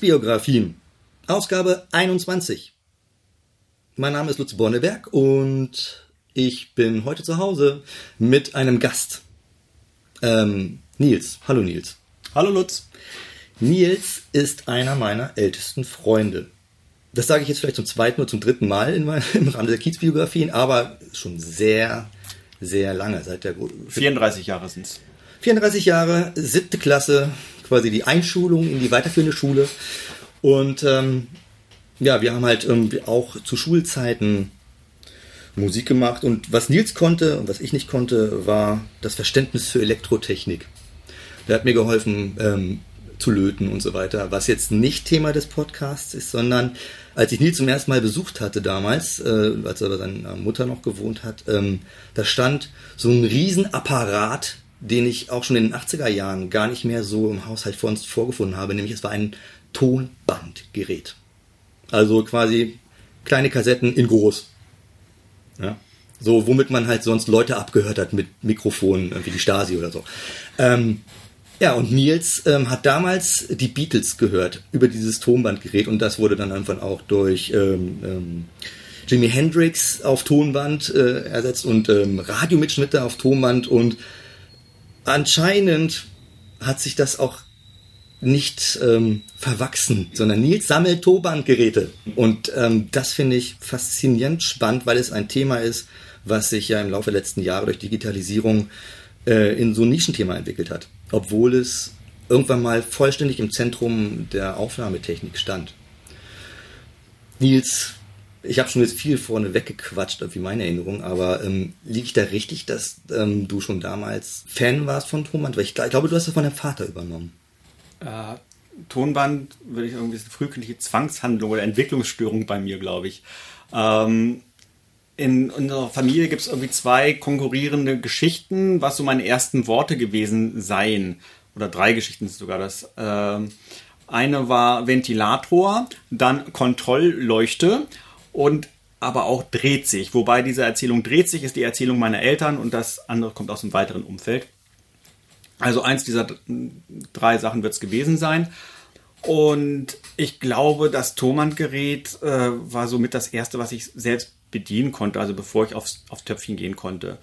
Kiez-Biografien, Ausgabe 21. Mein Name ist Lutz Borneberg und ich bin heute zu Hause mit einem Gast. Ähm, Nils. Hallo Nils. Hallo Lutz. Nils ist einer meiner ältesten Freunde. Das sage ich jetzt vielleicht zum zweiten oder zum dritten Mal in meinem, im Rahmen der Kiezbiografien, aber schon sehr, sehr lange. Seit der 34 Jahre sind es. 34 Jahre, siebte Klasse, quasi die Einschulung in die weiterführende Schule. Und ähm, ja, wir haben halt irgendwie auch zu Schulzeiten Musik gemacht. Und was Nils konnte und was ich nicht konnte, war das Verständnis für Elektrotechnik. Der hat mir geholfen ähm, zu löten und so weiter, was jetzt nicht Thema des Podcasts ist, sondern als ich Nils zum ersten Mal besucht hatte damals, äh, als er bei seiner Mutter noch gewohnt hat, ähm, da stand so ein Riesenapparat, den ich auch schon in den 80er Jahren gar nicht mehr so im Haushalt vor uns vorgefunden habe, nämlich es war ein Tonbandgerät. Also quasi kleine Kassetten in groß. Ja. So, womit man halt sonst Leute abgehört hat mit Mikrofonen, wie die Stasi oder so. Ähm, ja, und Nils ähm, hat damals die Beatles gehört über dieses Tonbandgerät und das wurde dann einfach auch durch ähm, ähm, Jimi Hendrix auf Tonband äh, ersetzt und ähm, Radiomitschnitte auf Tonband und anscheinend hat sich das auch nicht ähm, verwachsen, sondern Nils sammelt Tobandgeräte. Und ähm, das finde ich faszinierend spannend, weil es ein Thema ist, was sich ja im Laufe der letzten Jahre durch Digitalisierung äh, in so ein Nischenthema entwickelt hat. Obwohl es irgendwann mal vollständig im Zentrum der Aufnahmetechnik stand. Nils, ich habe schon jetzt viel vorne weggequatscht, wie meine Erinnerung, aber ähm, liege ich da richtig, dass ähm, du schon damals Fan warst von Thomann? Weil ich, ich glaube, du hast es von deinem Vater übernommen äh, Tonband würde ich irgendwie eine frühkindliche Zwangshandlung oder Entwicklungsstörung bei mir, glaube ich. Ähm, in unserer Familie gibt es irgendwie zwei konkurrierende Geschichten, was so meine ersten Worte gewesen seien. Oder drei Geschichten sogar das. Ähm, eine war Ventilator, dann Kontrollleuchte und aber auch dreht sich. Wobei diese Erzählung dreht sich, ist die Erzählung meiner Eltern und das andere kommt aus einem weiteren Umfeld. Also eins dieser drei Sachen wird es gewesen sein. Und ich glaube, das Thomann-Gerät äh, war somit das erste, was ich selbst bedienen konnte, also bevor ich aufs, auf Töpfchen gehen konnte.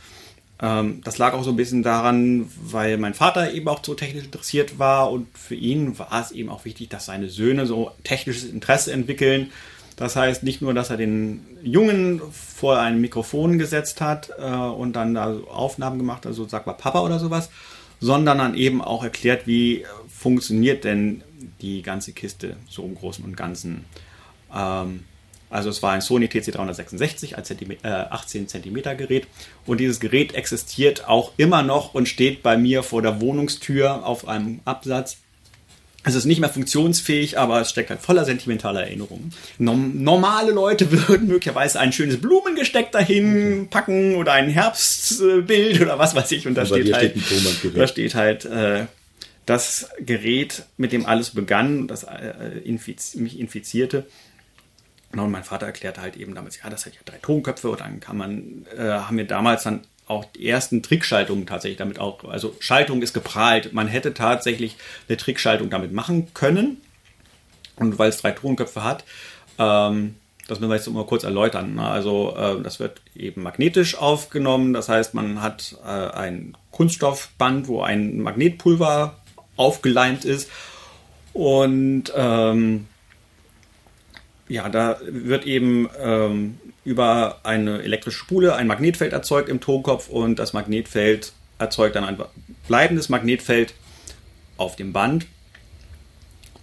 Ähm, das lag auch so ein bisschen daran, weil mein Vater eben auch so technisch interessiert war und für ihn war es eben auch wichtig, dass seine Söhne so technisches Interesse entwickeln. Das heißt nicht nur, dass er den Jungen vor ein Mikrofon gesetzt hat äh, und dann da Aufnahmen gemacht hat, also sag mal Papa oder sowas, sondern dann eben auch erklärt, wie funktioniert denn die ganze Kiste so im Großen und Ganzen. Ähm, also es war ein Sony TC366 als Zentime äh, 18 cm Gerät und dieses Gerät existiert auch immer noch und steht bei mir vor der Wohnungstür auf einem Absatz es ist nicht mehr funktionsfähig, aber es steckt halt voller sentimentaler Erinnerungen. normale Leute würden möglicherweise ein schönes Blumengesteck dahin packen oder ein Herbstbild oder was weiß ich. Und da aber steht halt, steht da steht halt äh, das Gerät, mit dem alles begann, das äh, infiz mich infizierte. Und mein Vater erklärte halt eben damals, ja, das hat ja drei Tonköpfe und dann kann man, äh, haben wir damals dann auch die ersten Trickschaltungen tatsächlich damit auch, also Schaltung ist geprahlt. Man hätte tatsächlich eine Trickschaltung damit machen können. Und weil es drei Tonköpfe hat, ähm, das müssen wir jetzt mal kurz erläutern. Ne? Also äh, das wird eben magnetisch aufgenommen. Das heißt, man hat äh, ein Kunststoffband, wo ein Magnetpulver aufgeleimt ist. Und ähm, ja, da wird eben ähm, über eine elektrische Spule ein Magnetfeld erzeugt im Tonkopf und das Magnetfeld erzeugt dann ein bleibendes Magnetfeld auf dem Band.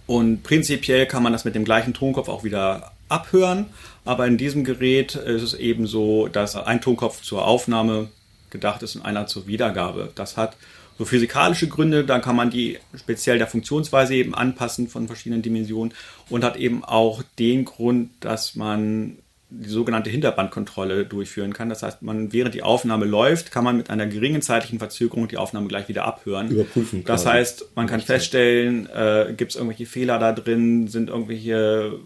Und prinzipiell kann man das mit dem gleichen Tonkopf auch wieder abhören, aber in diesem Gerät ist es eben so, dass ein Tonkopf zur Aufnahme gedacht ist und einer zur Wiedergabe. Das hat so physikalische Gründe, dann kann man die speziell der Funktionsweise eben anpassen von verschiedenen Dimensionen und hat eben auch den Grund, dass man die sogenannte Hinterbandkontrolle durchführen kann. Das heißt, man während die Aufnahme läuft, kann man mit einer geringen zeitlichen Verzögerung die Aufnahme gleich wieder abhören. Überprüfen. Das heißt, man kann feststellen, äh, gibt es irgendwelche Fehler da drin, sind irgendwelche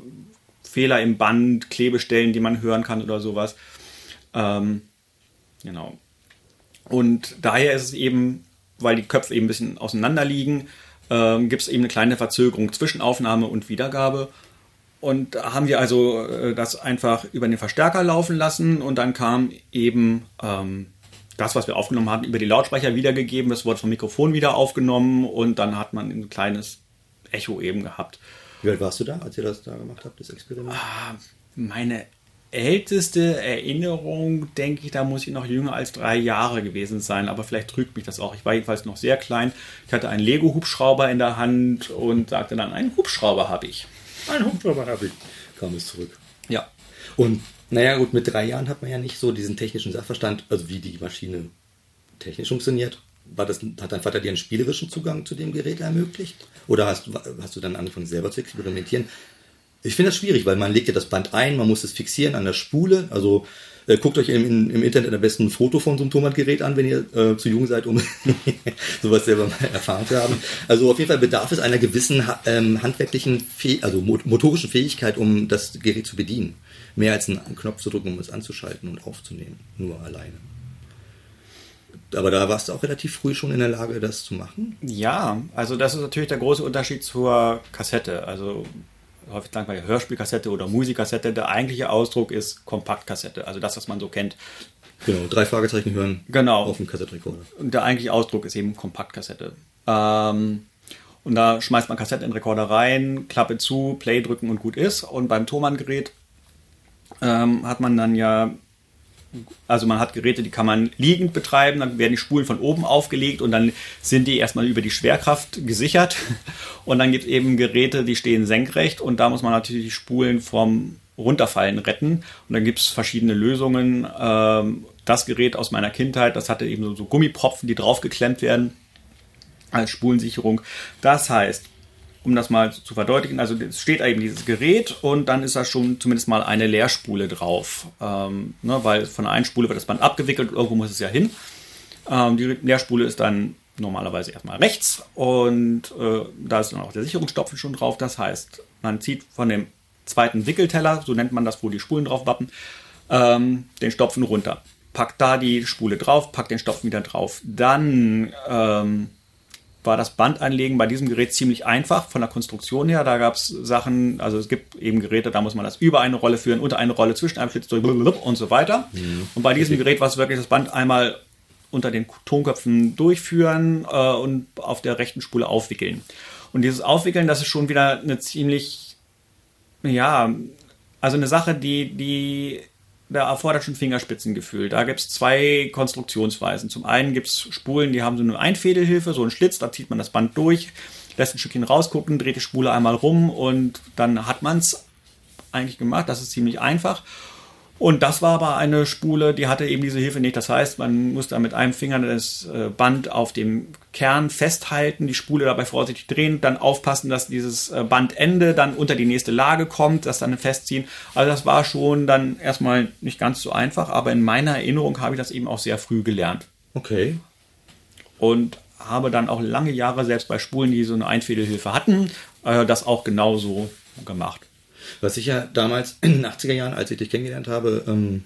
Fehler im Band, Klebestellen, die man hören kann oder sowas. Ähm, genau. Und daher ist es eben weil die Köpfe eben ein bisschen auseinander liegen, ähm, gibt es eben eine kleine Verzögerung zwischen Aufnahme und Wiedergabe. Und da haben wir also äh, das einfach über den Verstärker laufen lassen und dann kam eben ähm, das, was wir aufgenommen hatten, über die Lautsprecher wiedergegeben. Das wurde vom Mikrofon wieder aufgenommen und dann hat man ein kleines Echo eben gehabt. Wie alt warst du da, als ihr das da gemacht habt, das Experiment? Ah, meine älteste Erinnerung, denke ich, da muss ich noch jünger als drei Jahre gewesen sein, aber vielleicht trügt mich das auch. Ich war jedenfalls noch sehr klein. Ich hatte einen Lego-Hubschrauber in der Hand und sagte dann, einen Hubschrauber habe ich. Einen Hubschrauber habe ich. Kam es zurück. Ja. Und naja, gut, mit drei Jahren hat man ja nicht so diesen technischen Sachverstand, also wie die Maschine technisch funktioniert. War das, hat dein Vater dir einen spielerischen Zugang zu dem Gerät ermöglicht? Oder hast, hast du dann angefangen, selber zu experimentieren? Ich finde das schwierig, weil man legt ja das Band ein, man muss es fixieren an der Spule. Also äh, guckt euch im, im, Internet am besten ein Foto von so einem Tonbandgerät an, wenn ihr äh, zu jung seid, um sowas selber mal erfahren zu haben. Also auf jeden Fall bedarf es einer gewissen ähm, handwerklichen, Fäh also motorischen Fähigkeit, um das Gerät zu bedienen. Mehr als einen Knopf zu drücken, um es anzuschalten und aufzunehmen. Nur alleine. Aber da warst du auch relativ früh schon in der Lage, das zu machen? Ja, also das ist natürlich der große Unterschied zur Kassette. Also häufig sagen wir Hörspielkassette oder Musikkassette. Der eigentliche Ausdruck ist Kompaktkassette, also das, was man so kennt. Genau, drei Fragezeichen hören genau. auf dem Kassettenrekorder. Und der eigentliche Ausdruck ist eben Kompaktkassette. Ähm, und da schmeißt man Kassette in den Rekorder rein, Klappe zu, Play drücken und gut ist. Und beim Thomann-Gerät ähm, hat man dann ja also man hat Geräte, die kann man liegend betreiben, dann werden die Spulen von oben aufgelegt und dann sind die erstmal über die Schwerkraft gesichert. Und dann gibt es eben Geräte, die stehen senkrecht und da muss man natürlich die Spulen vom Runterfallen retten. Und dann gibt es verschiedene Lösungen. Ähm, das Gerät aus meiner Kindheit, das hatte eben so Gummipropfen, die draufgeklemmt werden als Spulensicherung. Das heißt, um das mal zu verdeutlichen, also es steht eben dieses Gerät und dann ist da schon zumindest mal eine Leerspule drauf. Ähm, ne, weil von der einen Spule wird das Band abgewickelt, irgendwo muss es ja hin. Ähm, die Leerspule ist dann normalerweise erstmal rechts und äh, da ist dann auch der Sicherungsstopfen schon drauf. Das heißt, man zieht von dem zweiten Wickelteller, so nennt man das, wo die Spulen drauf wappen, ähm, den Stopfen runter. Packt da die Spule drauf, packt den Stopfen wieder drauf. Dann ähm, war das Bandanlegen bei diesem Gerät ziemlich einfach von der Konstruktion her. Da gab es Sachen, also es gibt eben Geräte, da muss man das über eine Rolle führen, unter eine Rolle, zwischen einem Schlitz durch und so weiter. Mhm. Und bei diesem Gerät war es wirklich das Band einmal unter den Tonköpfen durchführen äh, und auf der rechten Spule aufwickeln. Und dieses Aufwickeln, das ist schon wieder eine ziemlich, ja, also eine Sache, die, die da erfordert schon Fingerspitzengefühl. Da gibt es zwei Konstruktionsweisen. Zum einen gibt es Spulen, die haben so eine Einfädelhilfe, so einen Schlitz, da zieht man das Band durch, lässt ein Stückchen rausgucken, dreht die Spule einmal rum und dann hat man es eigentlich gemacht. Das ist ziemlich einfach. Und das war aber eine Spule, die hatte eben diese Hilfe nicht. Das heißt, man muss da mit einem Finger das äh, Band auf dem Kern festhalten, die Spule dabei vorsichtig drehen, dann aufpassen, dass dieses äh, Bandende dann unter die nächste Lage kommt, das dann festziehen. Also das war schon dann erstmal nicht ganz so einfach, aber in meiner Erinnerung habe ich das eben auch sehr früh gelernt. Okay. Und habe dann auch lange Jahre selbst bei Spulen, die so eine Einfädelhilfe hatten, äh, das auch genauso gemacht. Was ich ja damals in den 80er Jahren, als ich dich kennengelernt habe, ähm,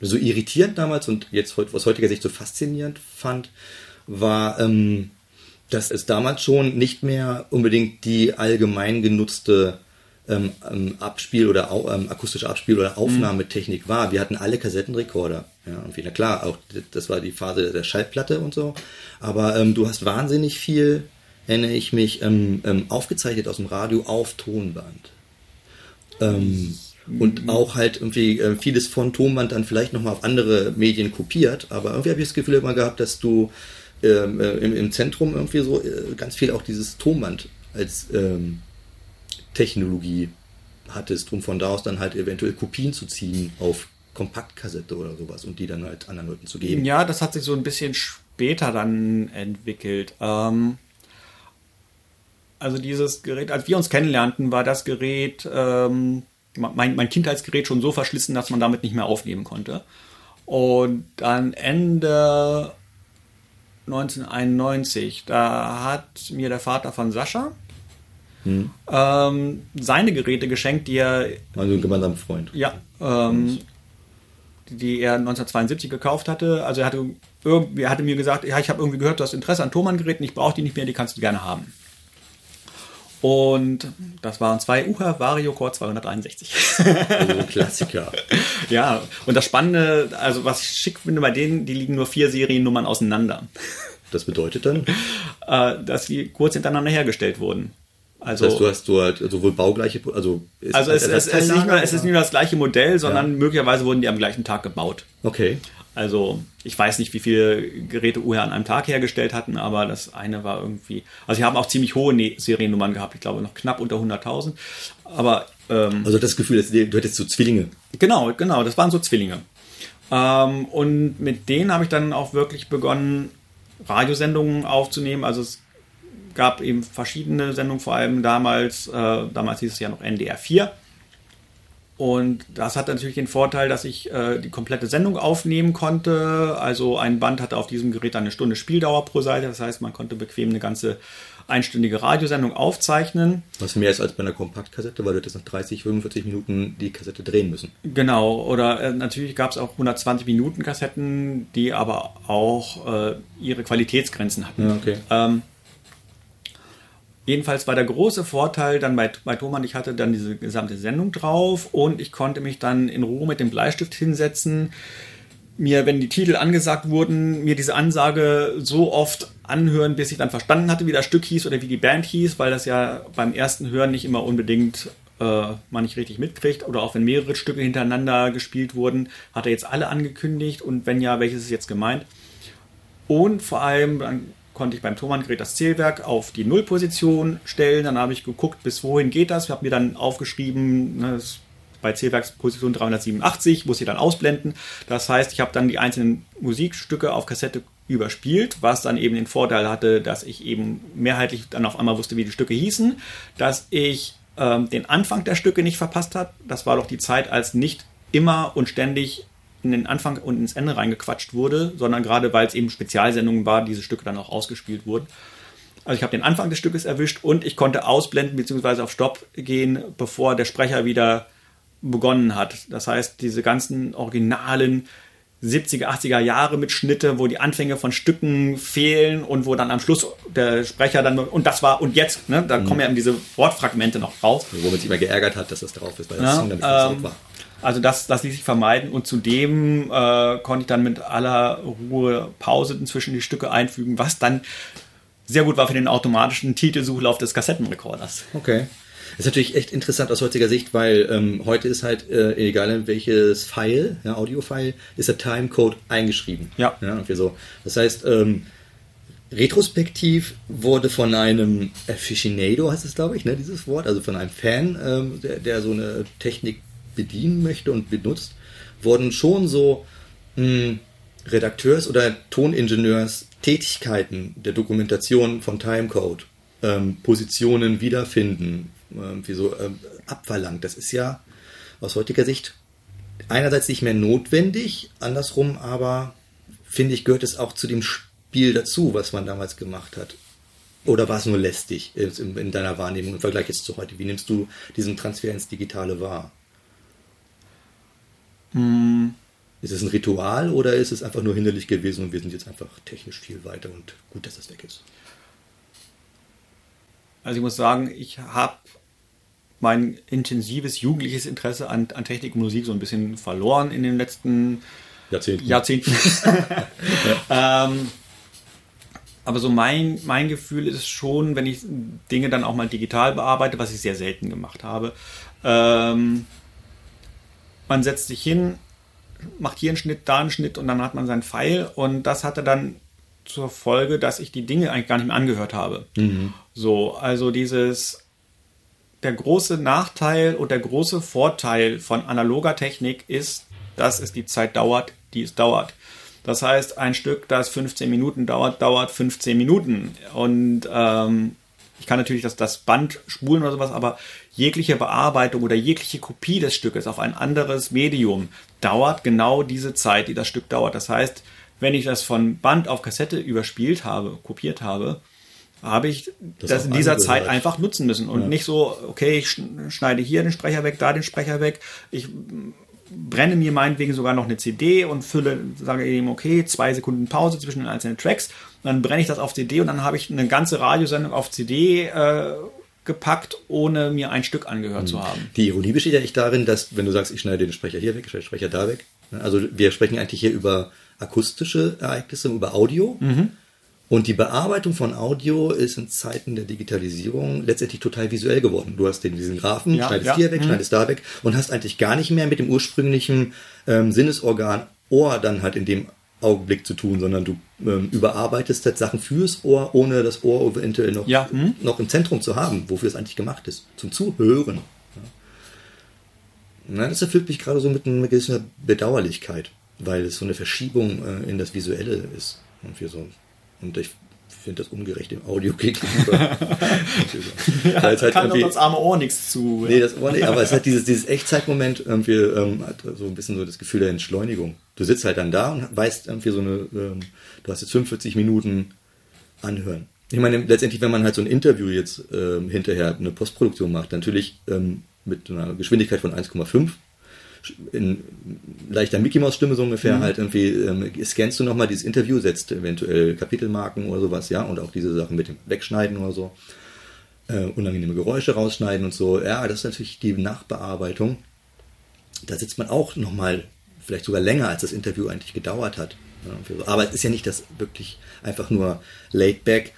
so irritierend damals und jetzt aus heutiger Sicht so faszinierend fand, war, ähm, dass es damals schon nicht mehr unbedingt die allgemein genutzte ähm, ähm Abspiel- oder ähm, akustische Abspiel- oder Aufnahmetechnik war. Wir hatten alle Kassettenrekorder. Ja, und wieder klar, auch das war die Phase der Schallplatte und so. Aber ähm, du hast wahnsinnig viel, erinnere ich mich, ähm, ähm, aufgezeichnet aus dem Radio auf Tonband. Ähm, und auch halt irgendwie äh, vieles von Tonband dann vielleicht nochmal auf andere Medien kopiert. Aber irgendwie habe ich das Gefühl immer gehabt, dass du ähm, äh, im, im, Zentrum irgendwie so äh, ganz viel auch dieses Tonband als ähm, Technologie hattest, um von da aus dann halt eventuell Kopien zu ziehen auf Kompaktkassette oder sowas und die dann halt anderen Leuten zu geben. Ja, das hat sich so ein bisschen später dann entwickelt. Ähm, also dieses Gerät, als wir uns kennenlernten, war das Gerät, ähm, mein, mein Kindheitsgerät schon so verschlissen, dass man damit nicht mehr aufnehmen konnte. Und dann Ende 1991, da hat mir der Vater von Sascha hm. ähm, seine Geräte geschenkt, die er. Also ein gemeinsamer Freund. Ja. Ähm, die er 1972 gekauft hatte. Also er hatte, er hatte mir gesagt, ja, ich habe irgendwie gehört, du hast Interesse an Thomann-Geräten, ich brauche die nicht mehr, die kannst du gerne haben. Und das waren zwei UHA Vario Core 261. Also Klassiker. ja, und das Spannende, also was ich schick finde bei denen, die liegen nur vier Seriennummern auseinander. Das bedeutet dann? Äh, dass sie kurz hintereinander hergestellt wurden. Also, das heißt, du hast du halt sowohl baugleiche, also, also es, es, es, ist nicht nur, es ist nicht nur das gleiche Modell, sondern ja. möglicherweise wurden die am gleichen Tag gebaut. Okay. Also ich weiß nicht, wie viele Geräte UHR an einem Tag hergestellt hatten, aber das eine war irgendwie. Also sie haben auch ziemlich hohe ne-, Seriennummern gehabt, ich glaube noch knapp unter 100.000. Aber ähm, also das Gefühl, du hättest so Zwillinge. Genau, genau, das waren so Zwillinge. Ähm, und mit denen habe ich dann auch wirklich begonnen, Radiosendungen aufzunehmen. Also es gab eben verschiedene Sendungen, vor allem damals. Äh, damals hieß es ja noch NDR 4 und das hat natürlich den Vorteil, dass ich äh, die komplette Sendung aufnehmen konnte. Also ein Band hatte auf diesem Gerät eine Stunde Spieldauer pro Seite. Das heißt, man konnte bequem eine ganze einstündige Radiosendung aufzeichnen. Was mehr ist als bei einer Kompaktkassette, weil du das nach 30, 45 Minuten die Kassette drehen müssen. Genau, oder äh, natürlich gab es auch 120 Minuten Kassetten, die aber auch äh, ihre Qualitätsgrenzen hatten. Ja, okay. Ähm, Jedenfalls war der große Vorteil dann bei, bei Thomann, ich hatte dann diese gesamte Sendung drauf und ich konnte mich dann in Ruhe mit dem Bleistift hinsetzen, mir, wenn die Titel angesagt wurden, mir diese Ansage so oft anhören, bis ich dann verstanden hatte, wie das Stück hieß oder wie die Band hieß, weil das ja beim ersten Hören nicht immer unbedingt äh, man nicht richtig mitkriegt oder auch wenn mehrere Stücke hintereinander gespielt wurden, hat er jetzt alle angekündigt und wenn ja, welches ist jetzt gemeint? Und vor allem, dann konnte ich beim Thomann-Gerät das Zählwerk auf die Nullposition stellen. Dann habe ich geguckt, bis wohin geht das. Ich habe mir dann aufgeschrieben, ne, bei Zählwerksposition 387, muss ich dann ausblenden. Das heißt, ich habe dann die einzelnen Musikstücke auf Kassette überspielt, was dann eben den Vorteil hatte, dass ich eben mehrheitlich dann auf einmal wusste, wie die Stücke hießen, dass ich ähm, den Anfang der Stücke nicht verpasst habe. Das war doch die Zeit, als nicht immer und ständig in den Anfang und ins Ende reingequatscht wurde, sondern gerade weil es eben Spezialsendungen war, diese Stücke dann auch ausgespielt wurden. Also ich habe den Anfang des Stückes erwischt und ich konnte ausblenden bzw. auf Stopp gehen, bevor der Sprecher wieder begonnen hat. Das heißt, diese ganzen originalen 70er, 80er Jahre Mitschnitte, wo die Anfänge von Stücken fehlen und wo dann am Schluss der Sprecher dann und das war und jetzt, ne, da mhm. kommen ja eben diese Wortfragmente noch raus. Wo man sich immer geärgert hat, dass das drauf ist, weil das ja, Song damit ähm, war. Also das, das ließ sich vermeiden und zudem äh, konnte ich dann mit aller Ruhe Pause zwischen die Stücke einfügen, was dann sehr gut war für den automatischen Titelsuchlauf des Kassettenrekorders. Okay. Das ist natürlich echt interessant aus heutiger Sicht, weil ähm, heute ist halt, äh, egal in welches File, ja, Audio-File, ist der Timecode eingeschrieben. Ja. ja und so. Das heißt, ähm, retrospektiv wurde von einem Aficionado, heißt es glaube ich, ne, dieses Wort, also von einem Fan, ähm, der, der so eine Technik bedienen möchte und benutzt, wurden schon so mh, hm, Redakteurs- oder Toningenieurs Tätigkeiten der Dokumentation von Timecode, ähm, Positionen wiederfinden, ähm, so ähm, abverlangt. Das ist ja aus heutiger Sicht einerseits nicht mehr notwendig, andersrum aber finde ich, gehört es auch zu dem Spiel dazu, was man damals gemacht hat. Oder war es nur lästig in deiner Wahrnehmung im Vergleich jetzt zu heute? Wie nimmst du diesen Transfer ins Digitale wahr? Hm. Ist es ein Ritual oder ist es einfach nur hinderlich gewesen und wir sind jetzt einfach technisch viel weiter und gut, dass das weg ist? Also ich muss sagen, ich habe mein intensives jugendliches Interesse an, an Technik und Musik so ein bisschen verloren in den letzten Jahrzehnten. Jahrzehnten. ja. ähm, aber so mein, mein Gefühl ist schon, wenn ich Dinge dann auch mal digital bearbeite, was ich sehr selten gemacht habe, ähm, man setzt sich hin, macht hier einen Schnitt, da einen Schnitt und dann hat man seinen Pfeil und das hatte dann zur Folge, dass ich die Dinge eigentlich gar nicht mehr angehört habe. Mhm. So, also dieses der große Nachteil und der große Vorteil von analoger Technik ist, dass es die Zeit dauert, die es dauert. Das heißt, ein Stück, das 15 Minuten dauert, dauert 15 Minuten. Und ähm, ich kann natürlich das, das Band spulen oder sowas, aber jegliche Bearbeitung oder jegliche Kopie des Stückes auf ein anderes Medium dauert genau diese Zeit, die das Stück dauert. Das heißt, wenn ich das von Band auf Kassette überspielt habe, kopiert habe, habe ich das, das in dieser Zeit einfach nutzen müssen und ja. nicht so, okay, ich schneide hier den Sprecher weg, da den Sprecher weg. Ich brenne mir meinetwegen sogar noch eine CD und fülle, sage eben, okay, zwei Sekunden Pause zwischen den einzelnen Tracks. Dann brenne ich das auf CD und dann habe ich eine ganze Radiosendung auf CD äh, gepackt, ohne mir ein Stück angehört mhm. zu haben. Die Ironie besteht ja echt darin, dass, wenn du sagst, ich schneide den Sprecher hier weg, ich schneide den Sprecher da weg. Ne, also wir sprechen eigentlich hier über akustische Ereignisse, über Audio. Mhm. Und die Bearbeitung von Audio ist in Zeiten der Digitalisierung letztendlich total visuell geworden. Du hast den, diesen Graphen, ja, schneidest ja. hier weg, mhm. schneidest da weg und hast eigentlich gar nicht mehr mit dem ursprünglichen ähm, Sinnesorgan Ohr dann halt in dem Augenblick zu tun, sondern du ähm, überarbeitest halt Sachen fürs Ohr, ohne das Ohr eventuell noch, ja. hm? noch im Zentrum zu haben, wofür es eigentlich gemacht ist. Zum Zuhören. Ja. Na, das erfüllt mich gerade so mit einer gewissen Bedauerlichkeit, weil es so eine Verschiebung äh, in das Visuelle ist. Und wir so und ich finde das ungerecht im Audio gegenüber. ja, halt kann doch das arme Ohr nichts zu. Nee, das Ohr nicht, aber es hat dieses, dieses Echtzeitmoment irgendwie ähm, hat so ein bisschen so das Gefühl der Entschleunigung. Du sitzt halt dann da und weißt irgendwie so eine, ähm, du hast jetzt 45 Minuten anhören. Ich meine, letztendlich, wenn man halt so ein Interview jetzt ähm, hinterher eine Postproduktion macht, natürlich ähm, mit einer Geschwindigkeit von 1,5 in leichter Mickey Maus Stimme so ungefähr mhm. halt irgendwie ähm, scannst du nochmal dieses Interview, setzt eventuell Kapitelmarken oder sowas, ja, und auch diese Sachen mit dem Wegschneiden oder so, äh, unangenehme Geräusche rausschneiden und so, ja, das ist natürlich die Nachbearbeitung. Da sitzt man auch nochmal vielleicht sogar länger, als das Interview eigentlich gedauert hat. Aber es ist ja nicht das wirklich einfach nur laid back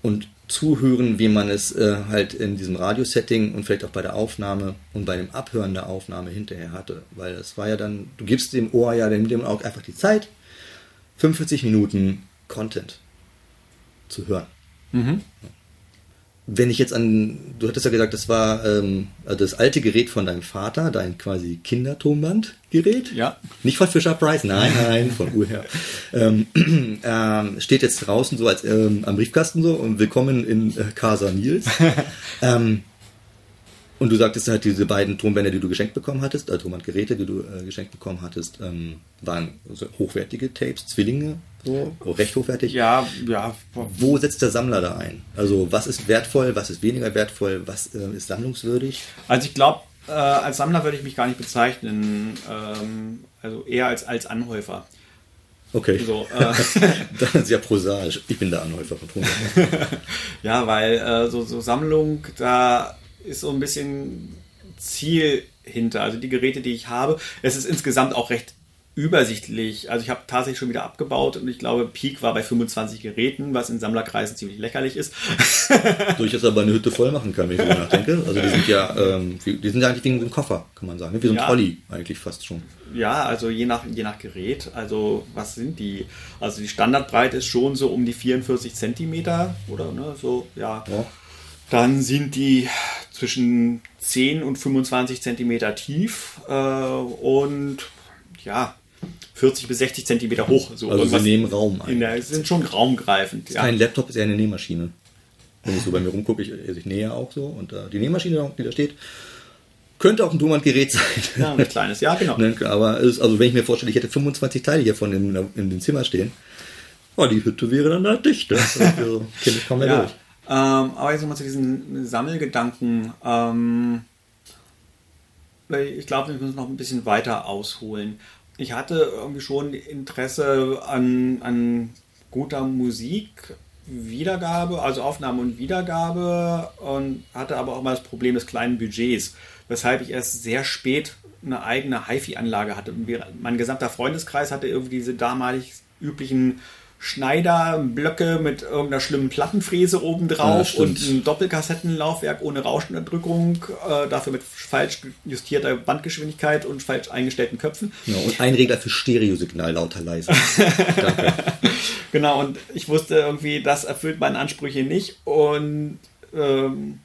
und zuhören, wie man es äh, halt in diesem Radiosetting und vielleicht auch bei der Aufnahme und bei dem Abhören der Aufnahme hinterher hatte. Weil es war ja dann, du gibst dem Ohr ja dem Auge einfach die Zeit, 45 Minuten Content zu hören. Mhm. Ja wenn ich jetzt an, du hattest ja gesagt, das war ähm, also das alte Gerät von deinem Vater, dein quasi Kindertonbandgerät. Ja. Nicht von Fisher Price, nein, nein, von Urher. ähm, ähm, steht jetzt draußen so als ähm, am Briefkasten so und willkommen in äh, Casa Nils. ähm, und du sagtest halt, diese beiden Tonbänder, die du geschenkt bekommen hattest, also Tonbandgeräte, die du äh, geschenkt bekommen hattest, ähm, waren so hochwertige Tapes, Zwillinge, so, recht hochwertig. Ja, ja. Wo setzt der Sammler da ein? Also was ist wertvoll, was ist weniger wertvoll, was äh, ist sammlungswürdig? Also ich glaube, äh, als Sammler würde ich mich gar nicht bezeichnen, ähm, also eher als, als Anhäufer. Okay. So, äh, das ist ja prosaisch. Ich bin der Anhäufer von Tonbändern. ja, weil äh, so, so Sammlung, da ist so ein bisschen Ziel hinter. Also die Geräte, die ich habe, es ist insgesamt auch recht übersichtlich. Also ich habe tatsächlich schon wieder abgebaut und ich glaube, Peak war bei 25 Geräten, was in Sammlerkreisen ziemlich lächerlich ist. so ich jetzt aber eine Hütte voll machen kann, wenn ich darüber nachdenke. Also die sind ja, ähm, die sind ja eigentlich wie ein Koffer, kann man sagen. Wie so ein ja. Trolley eigentlich fast schon. Ja, also je nach, je nach Gerät. Also was sind die? Also die Standardbreite ist schon so um die 44 Zentimeter oder ne, so, ja. ja. Dann sind die zwischen 10 und 25 Zentimeter tief äh, und ja, 40 bis 60 Zentimeter hoch. So also sie nehmen Raum ein. Der, sind schon raumgreifend. Ja. Kein Laptop, ist eher eine Nähmaschine. Wenn ich so bei mir rumgucke, ich, also ich nähe auch so und uh, die Nähmaschine, die da steht, könnte auch ein Tonbandgerät sein. Ja, ein kleines, ja, genau. Ne, aber ist, also wenn ich mir vorstelle, ich hätte 25 Teile hiervon in, in dem Zimmer stehen, oh, die Hütte wäre dann da dicht. Das also, ich kaum mehr ja. durch. Ähm, aber jetzt nochmal zu diesen Sammelgedanken. Ähm, ich glaube, wir müssen noch ein bisschen weiter ausholen. Ich hatte irgendwie schon Interesse an, an guter Musik, Wiedergabe, also Aufnahme und Wiedergabe und hatte aber auch mal das Problem des kleinen Budgets, weshalb ich erst sehr spät eine eigene HiFi-Anlage hatte. Mein gesamter Freundeskreis hatte irgendwie diese damalig üblichen Schneiderblöcke mit irgendeiner schlimmen Plattenfräse obendrauf ja, und ein Doppelkassettenlaufwerk ohne Rauschunterdrückung, äh, dafür mit falsch justierter Bandgeschwindigkeit und falsch eingestellten Köpfen. Ja, und ein Regler für Stereosignal lauter leise. genau, und ich wusste irgendwie, das erfüllt meine Ansprüche nicht und ähm,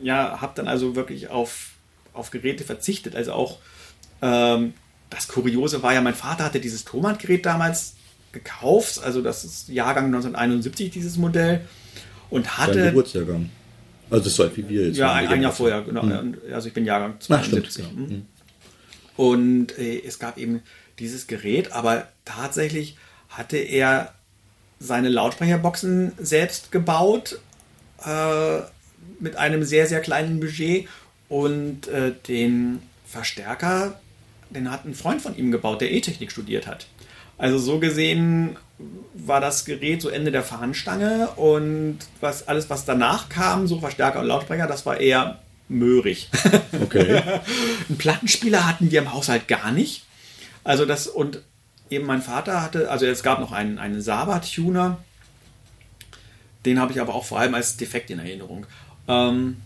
ja, habe dann also wirklich auf, auf Geräte verzichtet. Also auch ähm, das Kuriose war ja, mein Vater hatte dieses Thomat-Gerät damals gekauft. Also das ist Jahrgang 1971, dieses Modell. Und hatte. Dein Geburtsjahrgang. Also das ist so alt wie wir jetzt. Ja, ein, ein Jahr vorher, genau. Hm. Also ich bin Jahrgang 72. Ach, stimmt, hm. Und äh, es gab eben dieses Gerät, aber tatsächlich hatte er seine Lautsprecherboxen selbst gebaut äh, mit einem sehr, sehr kleinen Budget und äh, den Verstärker den hat ein Freund von ihm gebaut, der E-Technik studiert hat. Also so gesehen war das Gerät so Ende der Fahnenstange und was alles, was danach kam, so Verstärker und Lautsprecher, das war eher möhrig. Okay. Einen Plattenspieler hatten wir im Haushalt gar nicht. Also das und eben mein Vater hatte, also es gab noch einen, einen Saba-Tuner, den habe ich aber auch vor allem als defekt in Erinnerung. Ähm,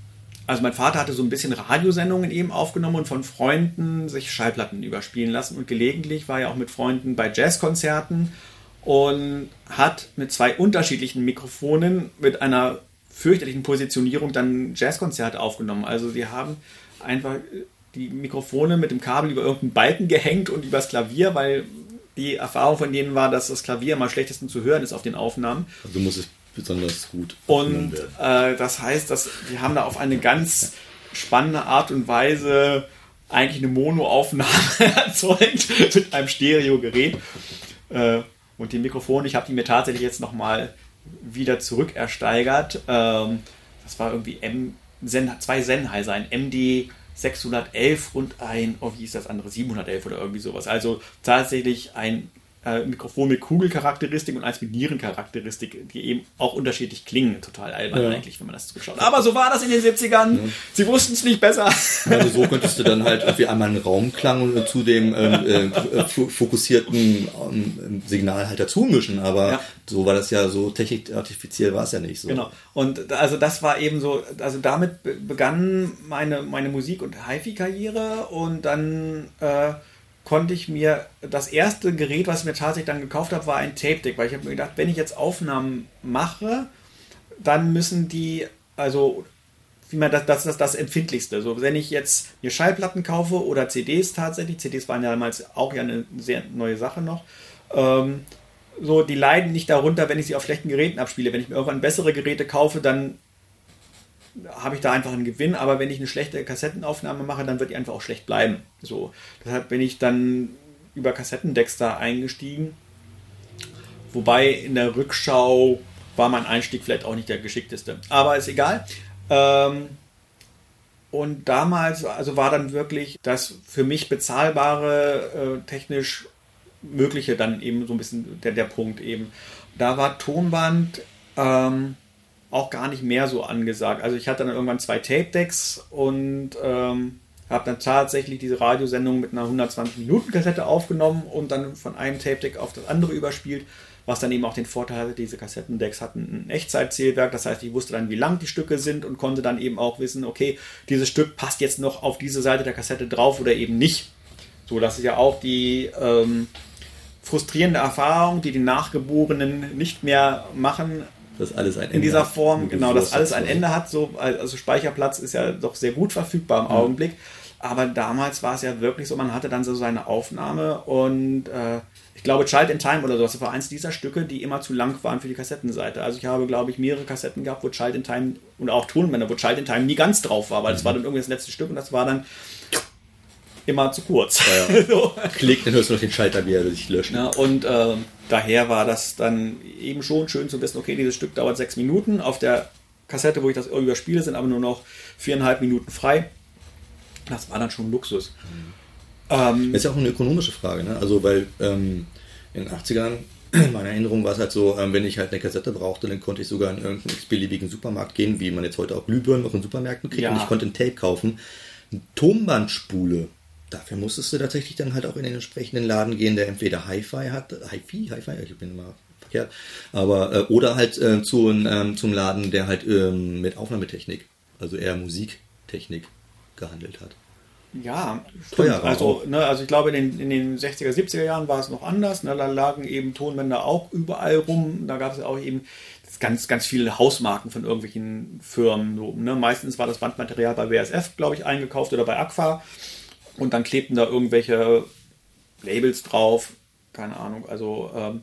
also mein Vater hatte so ein bisschen Radiosendungen eben aufgenommen und von Freunden sich Schallplatten überspielen lassen und gelegentlich war er auch mit Freunden bei Jazzkonzerten und hat mit zwei unterschiedlichen Mikrofonen mit einer fürchterlichen Positionierung dann Jazzkonzerte aufgenommen. Also sie haben einfach die Mikrofone mit dem Kabel über irgendeinen Balken gehängt und übers Klavier, weil die Erfahrung von denen war, dass das Klavier am schlechtesten zu hören ist auf den Aufnahmen. Also muss es besonders gut. Und äh, das heißt, dass wir haben da auf eine ganz spannende Art und Weise eigentlich eine Monoaufnahme erzeugt mit einem Stereogerät. Äh, und die Mikrofone, ich habe die mir tatsächlich jetzt nochmal wieder zurückersteigert. Ähm, das war irgendwie M, Zen, zwei Sennheiser, ein MD 611 und ein, oh, wie hieß das andere, 711 oder irgendwie sowas. Also tatsächlich ein äh, Mikrofon mit Kugelcharakteristik und eins mit Nierencharakteristik, die eben auch unterschiedlich klingen. Total albern ja. eigentlich, wenn man das zuschaut. Aber so war das in den 70ern. Ja. Sie wussten es nicht besser. Also so könntest du dann halt irgendwie einmal einen Raumklang zu dem ähm, äh, fokussierten ähm, Signal halt dazu mischen. Aber ja. so war das ja so technikartifiziell war es ja nicht so. Genau. Und also das war eben so, also damit begann meine, meine Musik- und HiFi-Karriere und dann äh, konnte ich mir, das erste Gerät, was ich mir tatsächlich dann gekauft habe, war ein Tape Deck, weil ich habe mir gedacht, wenn ich jetzt Aufnahmen mache, dann müssen die, also wie man das, das ist das Empfindlichste. So, wenn ich jetzt mir Schallplatten kaufe oder CDs tatsächlich, CDs waren ja damals auch ja eine sehr neue Sache noch, ähm, so, die leiden nicht darunter, wenn ich sie auf schlechten Geräten abspiele. Wenn ich mir irgendwann bessere Geräte kaufe, dann habe ich da einfach einen Gewinn, aber wenn ich eine schlechte Kassettenaufnahme mache, dann wird die einfach auch schlecht bleiben. So, deshalb bin ich dann über Kassettendecks da eingestiegen. Wobei in der Rückschau war mein Einstieg vielleicht auch nicht der geschickteste. Aber ist egal. Ähm, und damals, also war dann wirklich das für mich bezahlbare, äh, technisch mögliche dann eben so ein bisschen der, der Punkt eben. Da war Tonband ähm, auch gar nicht mehr so angesagt. Also ich hatte dann irgendwann zwei Tape-Decks und ähm, habe dann tatsächlich diese Radiosendung mit einer 120-Minuten-Kassette aufgenommen und dann von einem Tape-Deck auf das andere überspielt, was dann eben auch den Vorteil hatte, diese Kassettendecks hatten ein Echtzeitzählwerk, das heißt, ich wusste dann, wie lang die Stücke sind und konnte dann eben auch wissen, okay, dieses Stück passt jetzt noch auf diese Seite der Kassette drauf oder eben nicht. So, das ist ja auch die ähm, frustrierende Erfahrung, die die Nachgeborenen nicht mehr machen, dass alles ein Ende in dieser Form, genau, dass alles ein Ende hat. So, also Speicherplatz ist ja doch sehr gut verfügbar im ja. Augenblick. Aber damals war es ja wirklich so, man hatte dann so seine Aufnahme und äh, ich glaube Child in Time oder sowas, das war eins dieser Stücke, die immer zu lang waren für die Kassettenseite. Also ich habe, glaube ich, mehrere Kassetten gehabt, wo Child in Time und auch Tonbänder, wo Child in Time nie ganz drauf war, weil mhm. das war dann irgendwie das letzte Stück und das war dann immer zu kurz. Ja, ja. so. Klick, dann hörst du noch den Schalter, wie er sich löscht. Ja, und äh, daher war das dann eben schon schön zu wissen, okay, dieses Stück dauert sechs Minuten. Auf der Kassette, wo ich das überspiele, sind aber nur noch viereinhalb Minuten frei. Das war dann schon Luxus. Mhm. Ähm, das ist ja auch eine ökonomische Frage, ne? Also, weil ähm, in den 80ern, in meiner Erinnerung war es halt so, ähm, wenn ich halt eine Kassette brauchte, dann konnte ich sogar in irgendeinen beliebigen Supermarkt gehen, wie man jetzt heute auch Glühbirnen auch in Supermärkten kriegt. Ja. Und ich konnte ein Tape kaufen. Eine Tonbandspule dafür musstest du tatsächlich dann halt auch in den entsprechenden Laden gehen, der entweder Hi-Fi hat, Hi-Fi, Hi-Fi, ich bin immer verkehrt, aber äh, oder halt äh, zu, ähm, zum Laden, der halt ähm, mit Aufnahmetechnik, also eher Musiktechnik gehandelt hat. Ja, Teuer also, ne, also ich glaube, in den, in den 60er, 70er Jahren war es noch anders. Ne, da lagen eben Tonbänder auch überall rum. Da gab es auch eben ganz, ganz viele Hausmarken von irgendwelchen Firmen. So, ne? Meistens war das Bandmaterial bei WSF, glaube ich, eingekauft oder bei Aqua. Und dann klebten da irgendwelche Labels drauf, keine Ahnung. Also, ähm,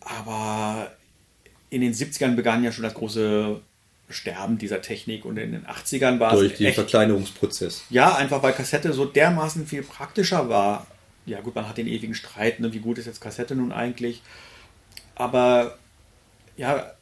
aber in den 70ern begann ja schon das große Sterben dieser Technik und in den 80ern war Durch es. Durch den echt, Verkleinerungsprozess. Ja, einfach weil Kassette so dermaßen viel praktischer war. Ja, gut, man hat den ewigen Streit, ne, wie gut ist jetzt Kassette nun eigentlich. Aber ja,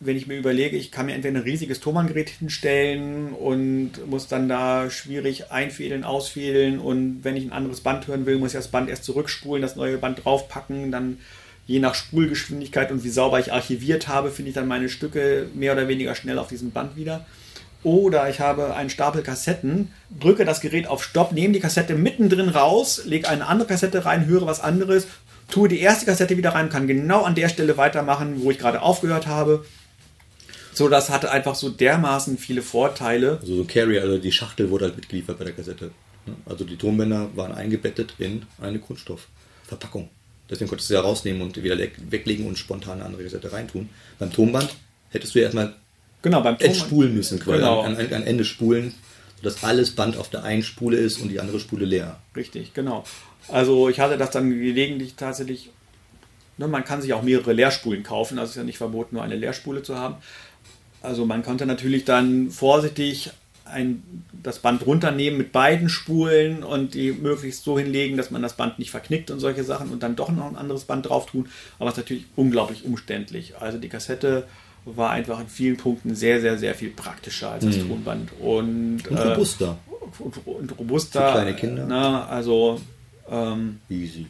wenn ich mir überlege, ich kann mir entweder ein riesiges Thomann-Gerät hinstellen und muss dann da schwierig einfädeln, ausfädeln und wenn ich ein anderes Band hören will, muss ich das Band erst zurückspulen, das neue Band draufpacken, dann je nach Spulgeschwindigkeit und wie sauber ich archiviert habe, finde ich dann meine Stücke mehr oder weniger schnell auf diesem Band wieder. Oder ich habe einen Stapel Kassetten, drücke das Gerät auf Stopp, nehme die Kassette mittendrin raus, lege eine andere Kassette rein, höre was anderes, tue die erste Kassette wieder rein, kann genau an der Stelle weitermachen, wo ich gerade aufgehört habe. So, das hatte einfach so dermaßen viele Vorteile. Also so Carrier, also die Schachtel wurde halt mitgeliefert bei der Kassette. Also die Tonbänder waren eingebettet in eine Kunststoffverpackung. Deswegen konntest du sie ja rausnehmen und wieder weglegen und spontan eine andere Kassette reintun. Beim Tonband hättest du ja erstmal genau, beim Tonband spulen müssen, quasi. Genau. An, an, an Ende spulen, sodass alles Band auf der einen Spule ist und die andere Spule leer. Richtig, genau. Also ich hatte das dann gelegentlich tatsächlich, ne, man kann sich auch mehrere Leerspulen kaufen, also es ist ja nicht verboten, nur eine Leerspule zu haben. Also man konnte natürlich dann vorsichtig ein, das Band runternehmen mit beiden Spulen und die möglichst so hinlegen, dass man das Band nicht verknickt und solche Sachen und dann doch noch ein anderes Band drauf tun. Aber es ist natürlich unglaublich umständlich. Also die Kassette war einfach in vielen Punkten sehr, sehr, sehr viel praktischer als das mhm. Tonband. Und, und robuster. Äh, und, und, robuster. Für kleine Kinder. Na, also ähm, Easy.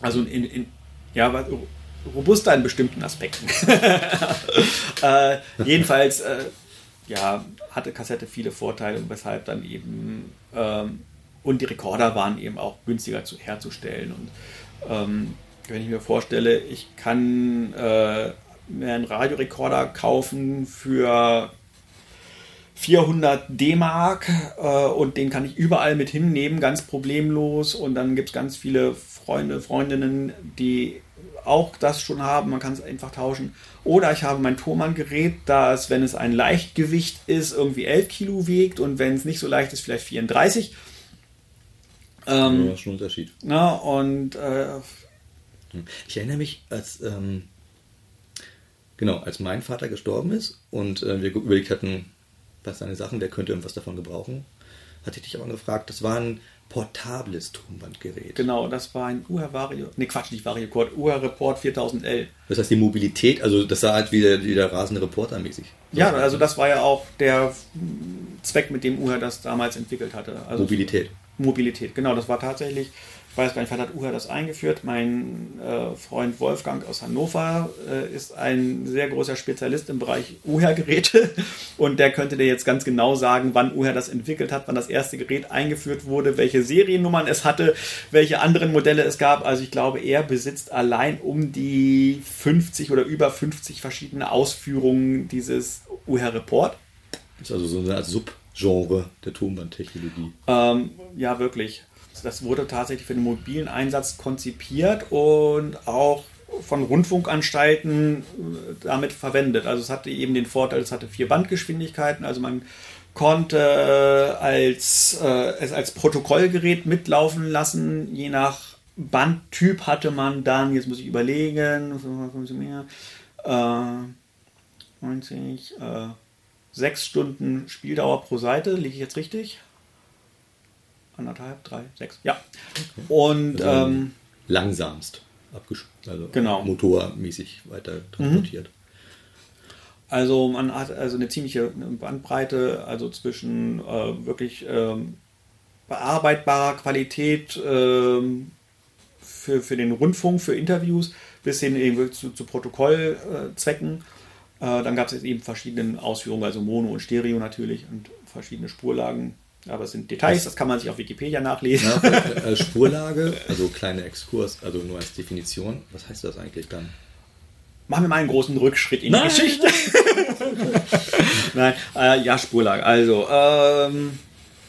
Also in, in ja, robuster in bestimmten Aspekten. äh, jedenfalls, äh, ja, hatte Kassette viele Vorteile, weshalb dann eben ähm, und die Rekorder waren eben auch günstiger zu, herzustellen. Und ähm, wenn ich mir vorstelle, ich kann äh, mir einen Radiorekorder kaufen für 400 D-Mark äh, und den kann ich überall mit hinnehmen, ganz problemlos. Und dann gibt es ganz viele Freunde, Freundinnen, die auch das schon haben. Man kann es einfach tauschen. Oder ich habe mein Thomann-Gerät, das, wenn es ein Leichtgewicht ist, irgendwie 11 Kilo wiegt und wenn es nicht so leicht ist, vielleicht 34. Ähm, ja, das ist schon ein Unterschied. Na, und äh, ich erinnere mich, als ähm, genau, als mein Vater gestorben ist und äh, wir überlegt hatten, was seine Sachen, der könnte irgendwas davon gebrauchen, hatte ich dich aber gefragt, das war ein portables Tonbandgerät. Genau, das war ein UHR Vario, ne Quatsch, nicht Vario Cord, UHR Report 4000L. Das heißt die Mobilität, also das sah halt wie der, wie der rasende Reporter mäßig. Ja, also das war ja auch der Zweck, mit dem UHR das damals entwickelt hatte. Also Mobilität. Mobilität, genau, das war tatsächlich weiß gar nicht, wann hat Uher das eingeführt. Mein äh, Freund Wolfgang aus Hannover äh, ist ein sehr großer Spezialist im Bereich Uher-Geräte und der könnte dir jetzt ganz genau sagen, wann Uher das entwickelt hat, wann das erste Gerät eingeführt wurde, welche Seriennummern es hatte, welche anderen Modelle es gab. Also ich glaube, er besitzt allein um die 50 oder über 50 verschiedene Ausführungen dieses Uher-Report. Das ist also so eine Art Subgenre der Tonbandtechnologie. Ähm, ja, wirklich. Das wurde tatsächlich für den mobilen Einsatz konzipiert und auch von Rundfunkanstalten äh, damit verwendet. Also es hatte eben den Vorteil, es hatte vier Bandgeschwindigkeiten, also man konnte äh, als, äh, es als Protokollgerät mitlaufen lassen, je nach Bandtyp hatte man dann, jetzt muss ich überlegen, äh, 90, äh, sechs Stunden Spieldauer pro Seite, liege ich jetzt richtig? Anderthalb, drei, sechs, ja. Okay. Und also ähm, langsamst also genau. motormäßig weiter transportiert. Mhm. Also man hat also eine ziemliche Bandbreite, also zwischen äh, wirklich ähm, bearbeitbarer Qualität ähm, für, für den Rundfunk, für Interviews, bis hin eben zu, zu Protokollzwecken. Äh, dann gab es eben verschiedene Ausführungen, also Mono und Stereo natürlich und verschiedene Spurlagen. Aber es sind Details, das kann man sich auf Wikipedia nachlesen. Ja, äh, Spurlage, also kleiner Exkurs, also nur als Definition. Was heißt das eigentlich dann? Machen wir mal einen großen Rückschritt in Nein. die Geschichte. Nein, äh, ja, Spurlage. Also, ähm,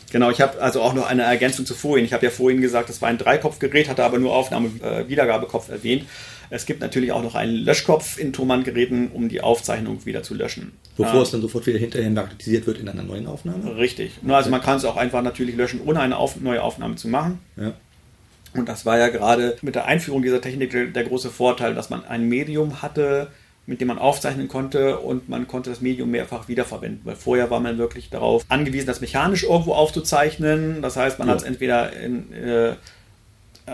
genau, ich habe also auch noch eine Ergänzung zu vorhin. Ich habe ja vorhin gesagt, das war ein Dreikopfgerät, hatte aber nur Aufnahme-Wiedergabekopf äh, erwähnt. Es gibt natürlich auch noch einen Löschkopf in Thomann-Geräten, um die Aufzeichnung wieder zu löschen. Bevor ähm, es dann sofort wieder hinterher magnetisiert wird in einer neuen Aufnahme? Richtig. Nur also man kann es auch einfach natürlich löschen, ohne eine auf, neue Aufnahme zu machen. Ja. Und das war ja gerade mit der Einführung dieser Technik der, der große Vorteil, dass man ein Medium hatte, mit dem man aufzeichnen konnte und man konnte das Medium mehrfach wiederverwenden. Weil vorher war man wirklich darauf angewiesen, das mechanisch irgendwo aufzuzeichnen. Das heißt, man ja. hat es entweder in, äh,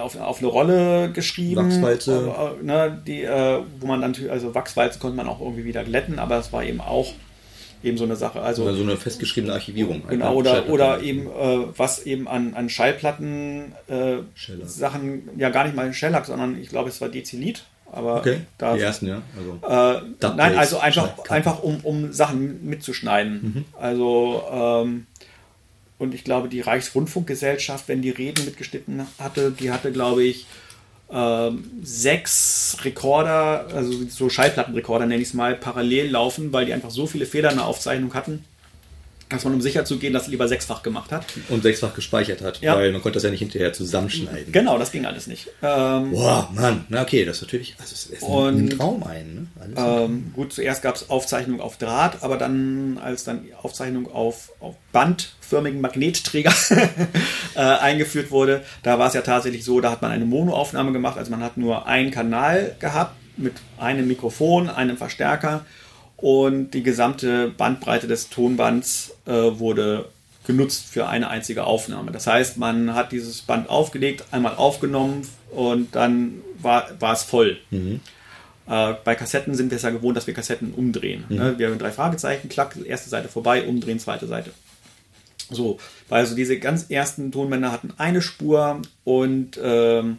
auf, auf eine Rolle geschrieben. Wachswalze. Äh, ne, die, äh, wo man dann, also Wachswalze konnte man auch irgendwie wieder glätten, aber es war eben auch eben so eine Sache. Also Oder so eine festgeschriebene Archivierung. Genau, oder, oder eben äh, was eben an, an Schallplatten äh. Sachen, ja gar nicht mal Shellac, sondern ich glaube es war Dezilit. Aber Okay, da, die ersten, ja. Also, äh, nein, also einfach, einfach um, um Sachen mitzuschneiden. Mhm. Also ähm, und ich glaube, die Reichsrundfunkgesellschaft, wenn die Reden mitgeschnitten hatte, die hatte, glaube ich, ähm, sechs Rekorder, also so Schallplattenrekorder nenne ich es mal, parallel laufen, weil die einfach so viele Fehler in der Aufzeichnung hatten, dass man, um sicher zu gehen, das lieber sechsfach gemacht hat. und sechsfach gespeichert hat, Ja. weil man konnte das ja nicht hinterher zusammenschneiden. Genau, das ging alles nicht. Ähm, Boah, Mann, na okay, das ist natürlich, also es ist Und- ein Traum ein, ne? Alles Ähm, gut, zuerst gab es Aufzeichnung auf Draht, aber dann, als dann Aufzeichnung auf, auf bandförmigen Magnetträger äh, eingeführt wurde, da war es ja tatsächlich so, da hat man eine Monoaufnahme gemacht, also man hat nur einen Kanal gehabt mit einem Mikrofon, einem Verstärker und die gesamte Bandbreite des Tonbands äh, wurde genutzt für eine einzige Aufnahme. Das heißt, man hat dieses Band aufgelegt, einmal aufgenommen und dann war, war es voll. Äh, bei Kassetten sind wir es ja gewohnt, dass wir Kassetten umdrehen. Ne? Wir haben drei Fragezeichen, klack, erste Seite vorbei, umdrehen, zweite Seite. So, weil also diese ganz ersten Tonbänder hatten eine Spur und ähm,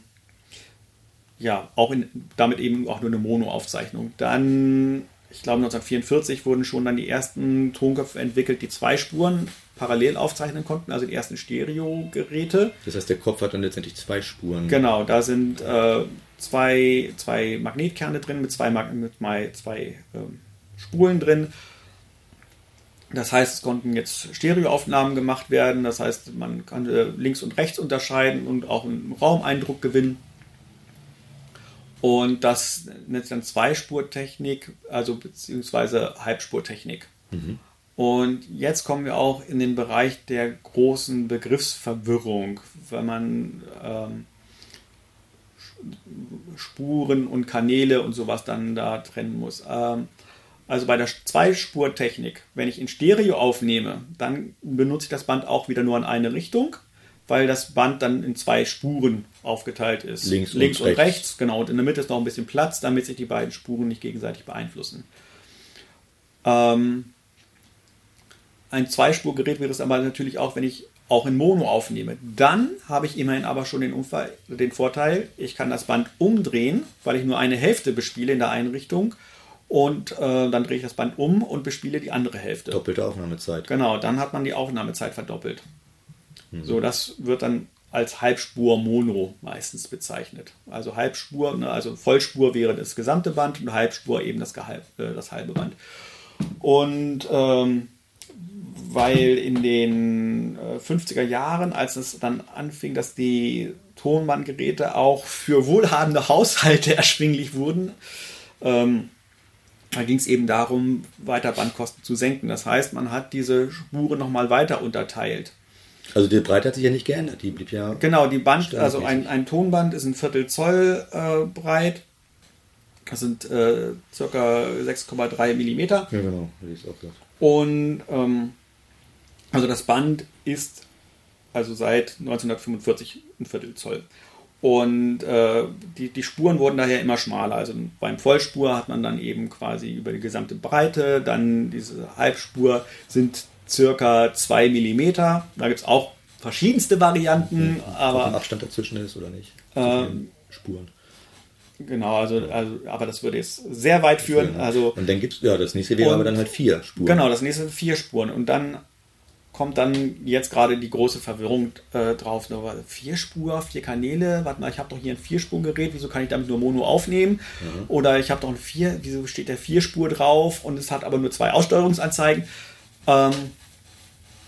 ja, auch in, damit eben auch nur eine Mono-Aufzeichnung. Dann, ich glaube 1944 wurden schon dann die ersten Tonköpfe entwickelt, die zwei Spuren parallel aufzeichnen konnten, also die ersten Stereo-Geräte. Das heißt, der Kopf hat dann letztendlich zwei Spuren. Genau, da sind äh, zwei, zwei Magnetkerne drin mit zwei, Mag mit zwei, ähm, Spulen drin. Das heißt, es konnten jetzt Stereoaufnahmen gemacht werden. Das heißt, man kann äh, links und rechts unterscheiden und auch einen Raumeindruck gewinnen. Und das nennt sich dann Zweispurtechnik, also beziehungsweise Halbspurtechnik. Und jetzt kommen wir auch in den Bereich der großen Begriffsverwirrung, wenn man ähm, Spuren und Kanäle und sowas dann da trennen muss. Ähm, also bei der Zweispurtechnik, wenn ich in Stereo aufnehme, dann benutze ich das Band auch wieder nur in eine Richtung, weil das Band dann in zwei Spuren aufgeteilt ist. Links und Links und rechts. rechts, genau. Und in der Mitte ist noch ein bisschen Platz, damit sich die beiden Spuren nicht gegenseitig beeinflussen. Ähm, ein Zweispurgerät wäre es aber natürlich auch, wenn ich auch in Mono aufnehme. Dann habe ich immerhin aber schon den, Unfall, den Vorteil, ich kann das Band umdrehen, weil ich nur eine Hälfte bespiele in der Einrichtung und äh, dann drehe ich das Band um und bespiele die andere Hälfte. Doppelte Aufnahmezeit. Genau, dann hat man die Aufnahmezeit verdoppelt. So, das wird dann als Halbspur Mono meistens bezeichnet. Also Halbspur, ne, also Vollspur wäre das gesamte Band und Halbspur eben das, Gehalb, äh, das halbe Band. Und ähm, weil in den äh, 50er Jahren, als es dann anfing, dass die Tonbandgeräte auch für wohlhabende Haushalte erschwinglich wurden, ähm, da ging es eben darum, weiter Bandkosten zu senken. Das heißt, man hat diese Spuren nochmal weiter unterteilt. Also die Breite hat sich ja nicht geändert. Die blieb ja. Genau, die Band, also ein, ein Tonband ist ein Viertel Zoll äh, breit. Das sind äh, circa 6,3 Millimeter. Ja, genau. Hätte ich auch gesagt. Und ähm, also das Band ist also seit 1945 ein Viertel Zoll. Und äh, die, die Spuren wurden daher immer schmaler. Also beim Vollspur hat man dann eben quasi über die gesamte Breite, dann diese Halbspur sind circa 2 Millimeter. Da gibt es auch verschiedenste Varianten, Ob ein aber Abstand dazwischen ist oder nicht. Ähm, Spuren. genau, also, also aber das würde jetzt sehr weit führen. Also und dann gibt's ja das nächste wäre Und- aber dann halt vier Spuren. Genau, das nächste sind vier Spuren. Und dann kommt dann jetzt gerade die große Verwirrung äh, drauf. Ne, Vier Spur, vier Kanäle. Warte mal, ich habe doch hier ein Vierspurgerät. Wieso kann ich damit nur Mono aufnehmen? Oder ich habe doch ein Vier. Wieso steht der Vierspur drauf und es hat aber nur zwei Aussteuerungsanzeigen? Ähm,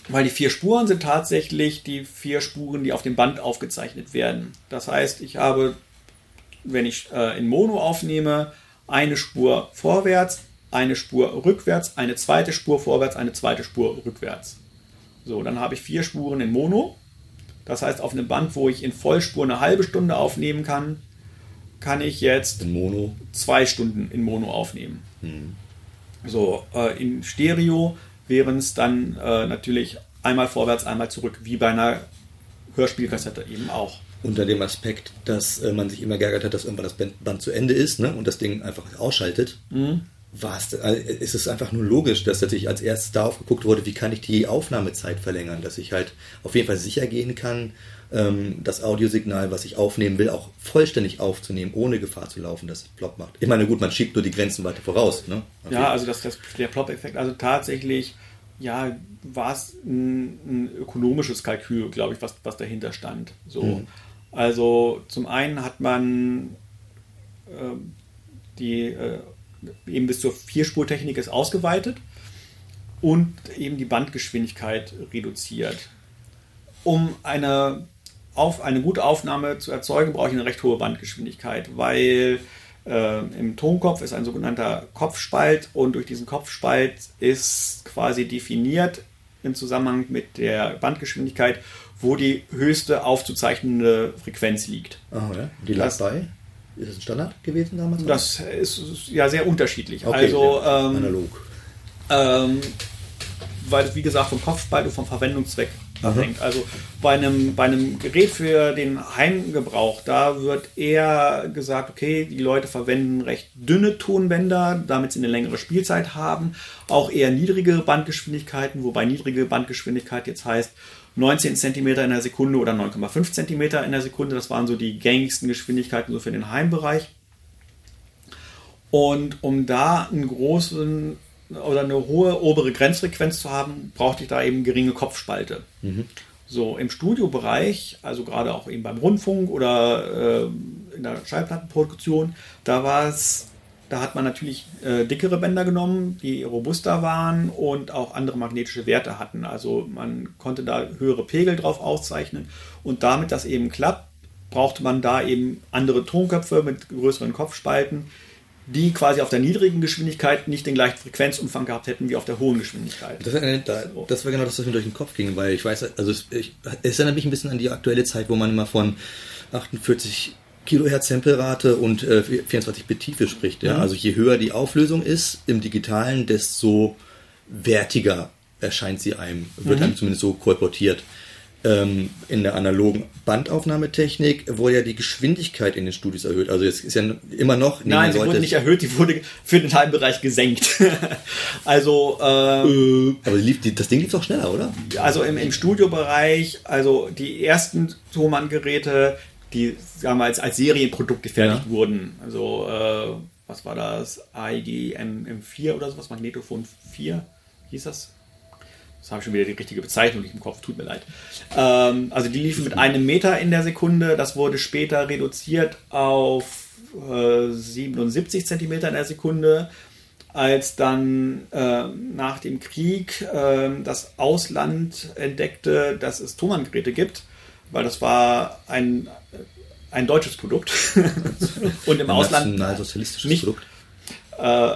weil die vier Spuren sind tatsächlich die vier Spuren, die auf dem Band aufgezeichnet werden. Das heißt, ich habe, wenn ich äh, in Mono aufnehme, eine Spur vorwärts, eine Spur rückwärts, eine zweite Spur vorwärts, eine zweite Spur rückwärts. So, dann habe ich vier Spuren in Mono. Das heißt, auf einem Band, wo ich in Vollspur eine halbe Stunde aufnehmen kann, kann ich jetzt zwei Stunden in Mono aufnehmen. So, äh, in Stereo wären es dann äh, natürlich einmal vorwärts, einmal zurück, wie bei einer Hörspielkassette eben auch. Unter dem Aspekt, dass äh, man sich immer geärgert hat, dass irgendwann das Band, Band zu Ende ist ne, und das Ding einfach ausschaltet, mhm. War's, äh, ist es einfach nur logisch, dass natürlich als erstes darauf geguckt wurde, wie kann ich die Aufnahmezeit verlängern, dass ich halt auf jeden Fall sicher gehen kann, ähm, das Audiosignal, was ich aufnehmen will, auch vollständig aufzunehmen, ohne Gefahr zu laufen, dass es Plop macht. Ich meine, gut, man schiebt nur die Grenzen weiter voraus. Ne? Ja, also das, das, der Plop-Effekt, also tatsächlich, ja, war es ein, ein, ökonomisches Kalkül, glaube ich, was, was dahinter stand. So. Mhm. Also zum einen hat man äh, die äh, eben bis zur Vierspurtechnik ist ausgeweitet und eben die Bandgeschwindigkeit reduziert. Um eine auf eine gute Aufnahme zu erzeugen, brauche ich eine recht hohe Bandgeschwindigkeit, weil äh, im Tonkopf ist ein sogenannter Kopfspalt und durch diesen Kopfspalt ist quasi definiert im Zusammenhang mit der Bandgeschwindigkeit, wo die höchste aufzuzeichnende Frequenz liegt. Aha, ja. Die lag bei? Ist das ein Standard gewesen damals? Das ist ja sehr unterschiedlich. Okay, also ja, ähm, analog. Ähm, weil, wie gesagt, vom Kopfspalt und vom Verwendungszweck abhängt. Also bei einem, bei einem Gerät für den Heimgebrauch, da wird eher gesagt, okay, die Leute verwenden recht dünne Tonbänder, damit sie eine längere Spielzeit haben. Auch eher niedrigere Bandgeschwindigkeiten, wobei niedrige Bandgeschwindigkeit jetzt heißt 19 cm in der Sekunde oder 9,5 cm in der Sekunde. Das waren so die gängigsten Geschwindigkeiten so für den Heimbereich. Und um da einen großen oder eine hohe obere Grenzfrequenz zu haben, brauchte ich da eben geringe Kopfspalte. Mhm. So im Studiobereich, also gerade auch eben beim Rundfunk oder äh, in der Schallplattenproduktion, da war es, da hat man natürlich äh, dickere Bänder genommen, die robuster waren und auch andere magnetische Werte hatten. Also man konnte da höhere Pegel drauf auszeichnen und damit das eben klappt, brauchte man da eben andere Tonköpfe mit größeren Kopfspalten, die quasi auf der niedrigen Geschwindigkeit nicht den gleichen Frequenzumfang gehabt hätten wie auf der hohen Geschwindigkeit. Das, äh, da, das war genau das, was mir durch den Kopf ging, weil ich weiß, also es, ich, es erinnert mich ein bisschen an die aktuelle Zeit, wo man immer von 48 Kilohertz Samplerate und äh, 24 Bit Tiefe spricht. Ja? Mhm. Also je höher die Auflösung ist im Digitalen, desto wertiger erscheint sie einem, wird mhm. einem zumindest so kolportiert ähm, in der analogen Bandaufnahmetechnik wurde ja die Geschwindigkeit in den Studios erhöht. Also jetzt ist ja immer noch. Nein, sie wurde nicht erhöht, die wurde für den Teilbereich gesenkt. also. Ähm, äh, aber lief, die, das Ding lief doch schneller, oder? Also im, im Studiobereich, also die ersten Thomann-Geräte, die sagen wir, als, als Serienprodukt gefertigt ja. wurden. Also äh, was war das? AIG M4 oder sowas, Magnetophon 4 hieß das? Das habe ich schon wieder die richtige Bezeichnung nicht im Kopf, tut mir leid. Ähm, also die liefen mit einem Meter in der Sekunde. Das wurde später reduziert auf äh, 77 Zentimeter in der Sekunde. Als dann äh, nach dem Krieg äh, das Ausland entdeckte, dass es Thomann-Geräte gibt, weil das war ein, ein deutsches Produkt und im ein Ausland nicht, Produkt. Äh,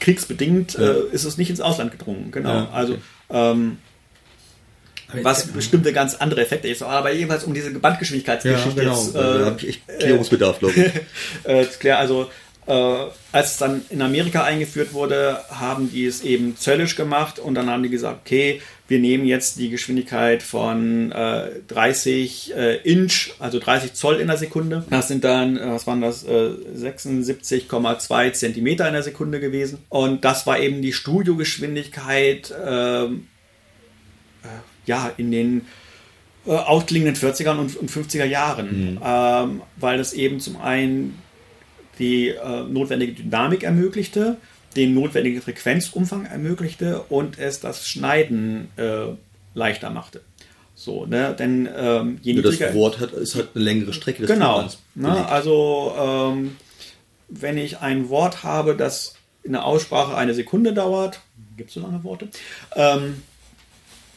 kriegsbedingt ja. Äh, ist es nicht ins Ausland gedrungen. Genau. Ja, okay. Also ähm, was bestimmte ganz andere Effekte ist. Aber jedenfalls um diese Bandgeschwindigkeitsgeschichte. Ja, genau. Jetzt, äh, da habe ich echt Klärungsbedarf, glaube ich. äh, also äh, als es dann in Amerika eingeführt wurde, haben die es eben zöllisch gemacht und dann haben die gesagt, okay, wir nehmen jetzt die Geschwindigkeit von äh, 30 äh, Inch, also 30 Zoll in der Sekunde. Das sind dann, äh, was waren das, 76,2 Zentimeter in der Sekunde gewesen. Und das war eben die Studiogeschwindigkeit, ähm, äh, ja, in den äh, ausklingenden 40er und, und 50er Jahren, mhm. ähm, weil das eben zum einen die äh, notwendige Dynamik ermöglichte, den notwendigen Frequenzumfang ermöglichte und es das Schneiden äh, leichter machte. So, ne, denn ähm, je niedriger, das Wort hat, ist halt eine längere Strecke. Genau. Ne, also ähm, wenn ich ein Wort habe, das in der Aussprache eine Sekunde dauert, gibt es so lange Worte? Ähm,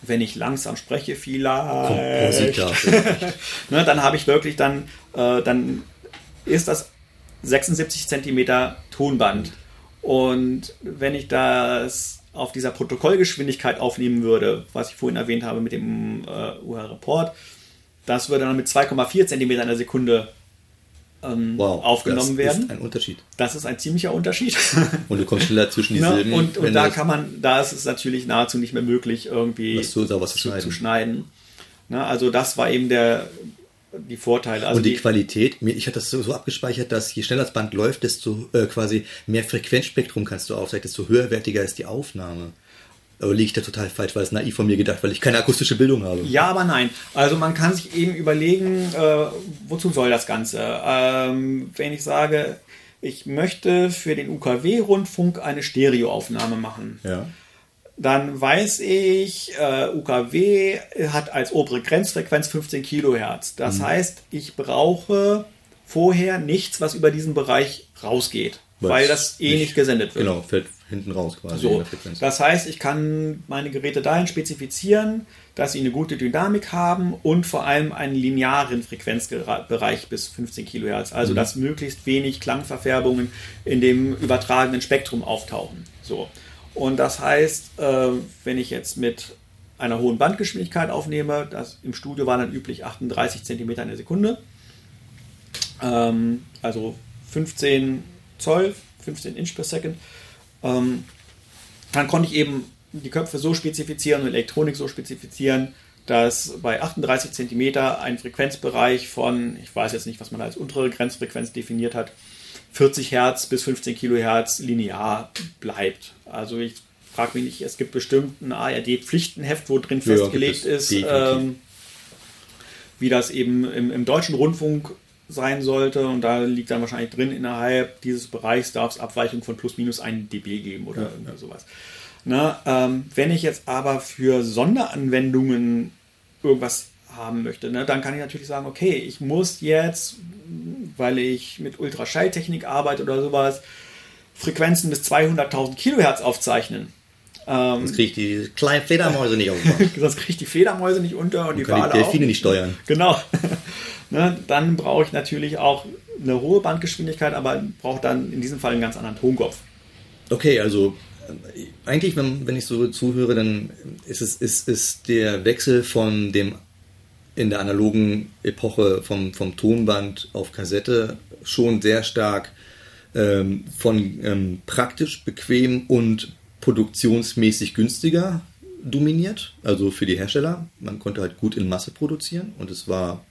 wenn ich langsam spreche, vielleicht, ne, dann habe ich wirklich dann, äh, dann ist das 76 cm Tonband. Und wenn ich das auf dieser Protokollgeschwindigkeit aufnehmen würde, was ich vorhin erwähnt habe mit dem äh, UR-Report, das würde dann mit 2,4 cm in der Sekunde ähm, wow, aufgenommen werden. Das ist ein Unterschied. Das ist ein ziemlicher Unterschied. Und du kommst schneller zwischen die Silben. Und, und da kann man, da ist es natürlich nahezu nicht mehr möglich, irgendwie was zu, zu, schneiden. Ne? Also das war eben der, die Vorteile. Also und die, die, Qualität, ich hatte das so, so, abgespeichert, dass je schneller das Band läuft, desto äh, quasi mehr Frequenzspektrum kannst du aufzeichnen, desto höherwertiger ist die Aufnahme. Aber liege ich da total falsch, weil es naiv von mir gedacht, weil ich keine akustische Bildung habe. Ja, aber nein. Also man kann sich eben überlegen, äh, wozu soll das Ganze? Ähm, wenn ich sage, ich möchte für den UKW-Rundfunk eine Stereoaufnahme machen. Ja dann weiß ich, äh, UKW hat als obere Grenzfrequenz 15 Kilohertz. Das mhm. heißt, ich brauche vorher nichts, was über diesen Bereich rausgeht, was weil das eh nicht, nicht, gesendet wird. Genau, fällt hinten raus quasi. So, das heißt, ich kann meine Geräte dahin spezifizieren, dass sie eine gute Dynamik haben und vor allem einen linearen Frequenzbereich bis 15 Kilohertz. Also, mhm. dass möglichst wenig Klangverfärbungen in dem übertragenen Spektrum auftauchen. So. Und das heißt, äh, wenn ich jetzt mit einer hohen Bandgeschwindigkeit aufnehme, das im Studio war dann üblich 38 cm in der Sekunde, ähm, also 15 Zoll, 15 Inch per Second, ähm, dann konnte ich eben die Köpfe so spezifizieren und Elektronik so spezifizieren, dass bei 38 cm ein Frequenzbereich von, ich weiß jetzt nicht, was man als untere Grenzfrequenz definiert hat, 40 Hertz bis 15 Kilohertz linear bleibt. Also ich frage mich nicht, es gibt bestimmt ein ARD-Pflichtenheft, wo drin ja, festgelegt ist, ähm, wie das eben im, im, deutschen Rundfunk sein sollte. Und da liegt dann wahrscheinlich drin, innerhalb dieses Bereichs darf es Abweichungen von plus minus 1 dB geben oder ja, ja. sowas. Na, ähm, wenn ich jetzt aber für Sonderanwendungen irgendwas haben möchte, ne, dann kann ich natürlich sagen, okay, ich muss jetzt weil ich mit Ultraschalltechnik arbeite oder sowas, Frequenzen bis 200.000 Kilohertz aufzeichnen. Ähm, Sonst kriege ich die kleinen Fledermäuse nicht unter. Sonst kriege ich die Fledermäuse nicht unter und, und die Wale die Delfine auch. nicht steuern. Genau. ne, dann brauche ich natürlich auch eine hohe Bandgeschwindigkeit, aber brauche dann in diesem Fall einen ganz anderen Tonkopf. Okay, also äh, eigentlich, wenn, wenn ich so zuhöre, dann ist es ist, ist der Wechsel von dem in der analogen Epoche vom, vom Tonband auf Kassette schon sehr stark ähm, von ähm, praktisch bequem und produktionsmäßig günstiger dominiert, also für die Hersteller. Man konnte halt gut in Masse produzieren und es war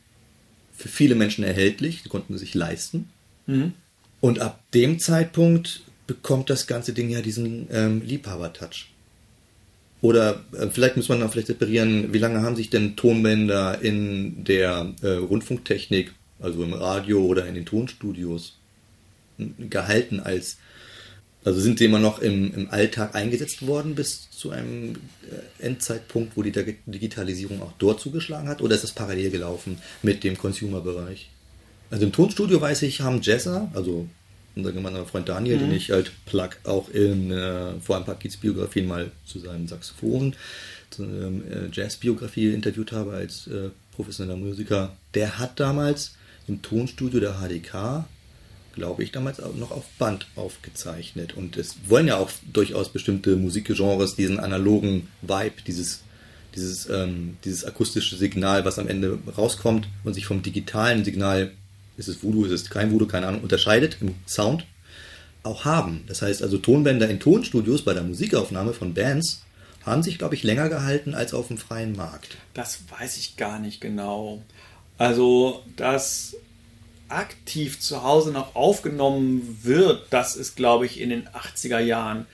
für viele Menschen erhältlich, die konnten sich leisten. Mhm. Und ab dem Zeitpunkt bekommt das ganze Ding ja diesen ähm, Liebhaber-Touch. Oder äh, vielleicht muss man dann vielleicht separieren, wie lange haben sich denn Tonbänder in der äh, Rundfunktechnik, also im Radio oder in den Tonstudios, gehalten als, also sind sie immer noch im, im Alltag eingesetzt worden bis zu einem äh, Endzeitpunkt, wo die Digitalisierung auch dort zugeschlagen hat? Oder ist das parallel gelaufen mit dem Consumer-Bereich? Also im Tonstudio weiß ich, haben Jazzer, also unser gemeinsamer Freund Daniel, mhm. den ich halt plug auch in äh, vor ein paar Kids-Biografien mal zu seinem Saxophon, zu ähm, äh, Jazz-Biografie interviewt habe als äh, professioneller Musiker. Der hat damals im Tonstudio der HDK, glaube ich, damals auch noch auf Band aufgezeichnet. Und es wollen ja auch durchaus bestimmte Musikgenres diesen analogen Vibe, dieses dieses, ähm, dieses akustische Signal, was am Ende rauskommt und sich vom digitalen Signal ist es Voodoo, ist es kein Voodoo, keine Ahnung, unterscheidet im Sound, auch haben. Das heißt also, Tonbänder in Tonstudios bei der Musikaufnahme von Bands haben sich, glaube ich, länger gehalten als auf dem freien Markt. Das weiß ich gar nicht genau. Also, dass aktiv zu Hause noch aufgenommen wird, das ist, glaube ich, in den 80er Jahren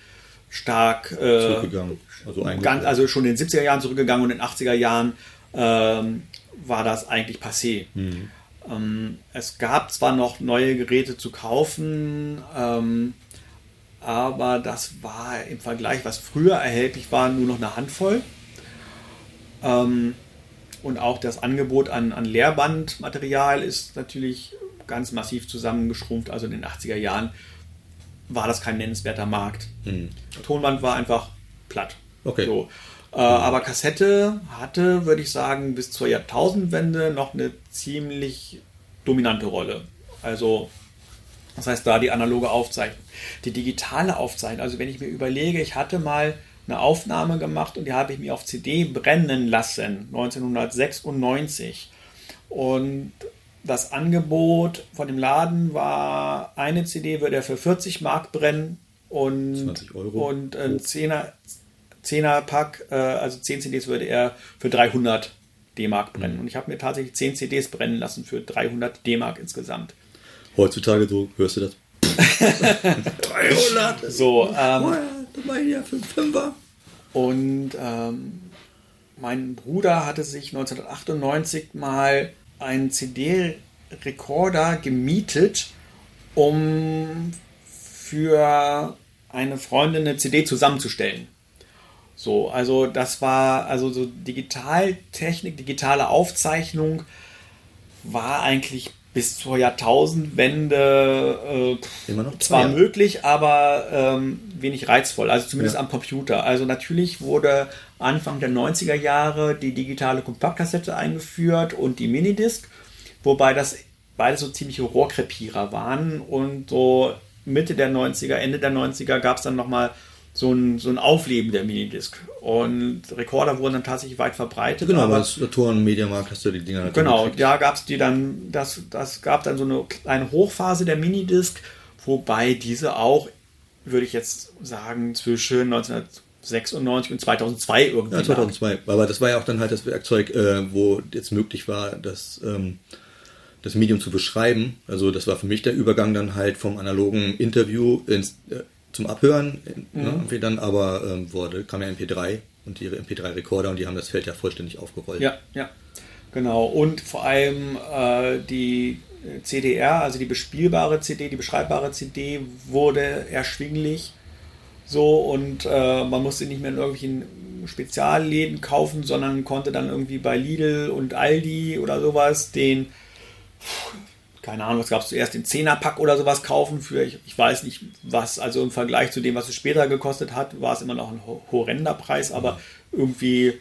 stark äh, zurückgegangen. Also, ganz, also schon in den 70er Jahren zurückgegangen und in den 80er Jahren ähm, war das eigentlich passé. Mhm. Ähm, es gab zwar noch neue Geräte zu kaufen, ähm, aber das war im Vergleich, was früher erhältlich war, nur noch eine Handvoll. Ähm, und auch das Angebot an, an Lehrbandmaterial ist natürlich ganz massiv zusammengeschrumpft. Also in den 80er Jahren war das kein nennenswerter Markt. Mhm. Tonband war einfach platt. Okay. So. Äh, aber Kassette hatte, würde ich sagen, bis zur Jahrtausendwende noch eine ziemlich dominante Rolle. Also, das heißt, da die analoge Aufzeichnung. Die digitale Aufzeichnung, also wenn ich mir überlege, ich hatte mal eine Aufnahme gemacht und die habe ich mir auf CD brennen lassen, 1996. Und das Angebot von dem Laden war, eine CD würde er für 40 Mark brennen und, und ein 10er, 10er Pack, äh, also 10 CDs würde er für 300 D-Mark brennen. Und ich habe mir tatsächlich 10 CDs brennen lassen für 300 D-Mark insgesamt. Heutzutage so, hörst du das? 300! So, ähm, Oh ja, das war ja für Fünfer. Und ähm, mein Bruder hatte sich 1998 mal einen CD-Rekorder gemietet, um für eine Freundin eine CD zusammenzustellen. So, also das war, also so Digitaltechnik, digitale Aufzeichnung war eigentlich bis zur Jahrtausendwende äh, Immer noch zwar möglich, aber ähm, wenig reizvoll, also zumindest Ja. am Computer. Also natürlich wurde Anfang der 90er Jahre die digitale Kompaktkassette eingeführt und die Minidisc, wobei das beide so ziemliche Rohrkrepierer waren und so Mitte der 90er, Ende der 90er gab es dann nochmal so ein, so ein Aufleben der Minidisc und Rekorder wurden dann tatsächlich weit verbreitet. Genau, aber- als Saturn Mediamarkt hast du die Dinger natürlich Genau, gekriegt. da gab es die dann, das, das gab dann so eine kleine Hochphase der Minidisc, wobei diese auch, würde ich jetzt sagen, zwischen 1996 und 2002 irgendwie Ja, lag. 2002. Aber das war ja auch dann halt das Werkzeug, äh, wo jetzt möglich war, das, ähm, das Medium zu beschreiben. Also das war für mich der Übergang dann halt vom analogen Interview ins, äh, zum Abhören. Mhm. Ne? Irgendwie dann aber ähm, wurde, kam ja MP3 und ihre MP3-Rekorder und die haben das Feld ja vollständig aufgerollt. Ja, ja, genau. Und vor allem äh, die CDR, also die bespielbare CD, die beschreibbare CD, wurde erschwinglich. So und äh, man musste nicht mehr in irgendwelchen Spezialläden kaufen, sondern konnte dann irgendwie bei Lidl und Aldi oder sowas den, keine Ahnung, was gab es zuerst, den Zehnerpack oder sowas kaufen für, ich, ich weiß nicht was, also im Vergleich zu dem, was es später gekostet hat, war es immer noch ein ho- horrender Preis, aber irgendwie,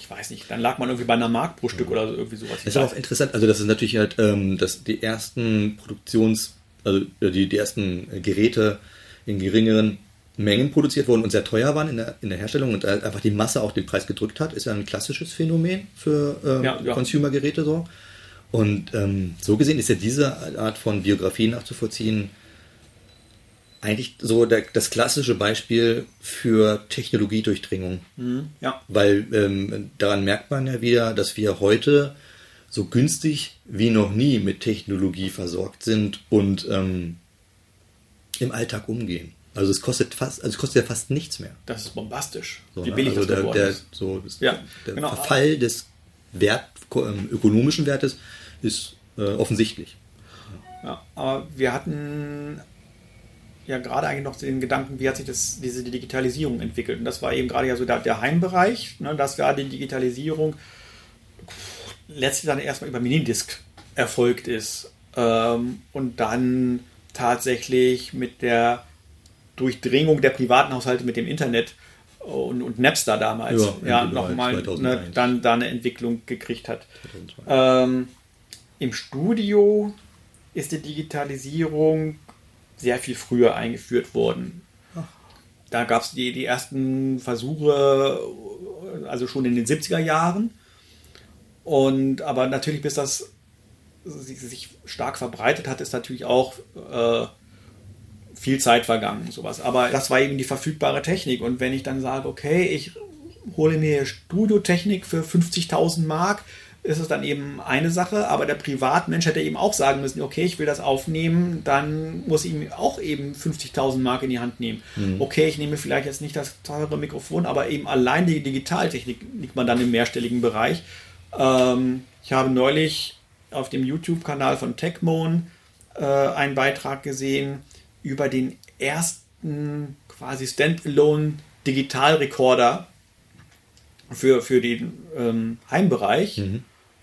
ich weiß nicht, dann lag man irgendwie bei einer Mark pro Stück oder so, irgendwie sowas. Das ist auch interessant, also das ist natürlich halt, ähm, dass die ersten Produktions, also äh, die, die ersten Geräte in geringeren Mengen produziert wurden und sehr teuer waren in der, in der Herstellung und äh, einfach die Masse auch den Preis gedrückt hat, ist ja ein klassisches Phänomen für ähm, Ja, ja. Consumer-Geräte so. Und ähm, so gesehen ist ja diese Art von Biografie nachzuvollziehen eigentlich so der, das klassische Beispiel für Technologiedurchdringung. ja, Weil ähm, daran merkt man ja wieder, dass wir heute so günstig wie noch nie mit Technologie versorgt sind und ähm, im Alltag umgehen. Also es kostet fast, also es kostet ja fast nichts mehr. das ist bombastisch, So, wie ne? billig also das der, der, so Ja, der genau. Verfall des Wert, ähm, ökonomischen Wertes ist äh, offensichtlich. Ja, aber wir hatten ja gerade eigentlich noch den Gedanken, wie hat sich das, diese Digitalisierung entwickelt. Und das war eben gerade ja so der, der Heimbereich, ne, dass da die Digitalisierung letztlich dann erstmal über Minidisc erfolgt ist. Ähm, und dann tatsächlich mit der Durchdringung der privaten Haushalte mit dem Internet und, und Napster damals Ja, ja, nochmal ne, 2001. dann da eine Entwicklung gekriegt hat. 2002. Ähm, Im Studio ist die Digitalisierung sehr viel früher eingeführt worden. Da gab es die, die ersten Versuche, also schon in den 70er Jahren. Und aber natürlich, bis das sich, sich stark verbreitet hat, ist natürlich auch äh, viel Zeit vergangen, sowas. Aber das war eben die verfügbare Technik. Und wenn ich dann sage, okay, ich hole mir Studiotechnik für 50.000 Mark, ist es dann eben eine Sache, aber der Privatmensch hätte eben auch sagen müssen, okay, ich will das aufnehmen, dann muss ich ihm auch eben 50.000 Mark in die Hand nehmen. Okay, ich nehme vielleicht jetzt nicht das teure Mikrofon, aber eben allein die Digitaltechnik liegt man dann im mehrstelligen Bereich. Ähm, ich habe neulich auf dem YouTube-Kanal von Techmoan äh, einen Beitrag gesehen über den ersten quasi Standalone Digitalrekorder für, für den ähm, Heimbereich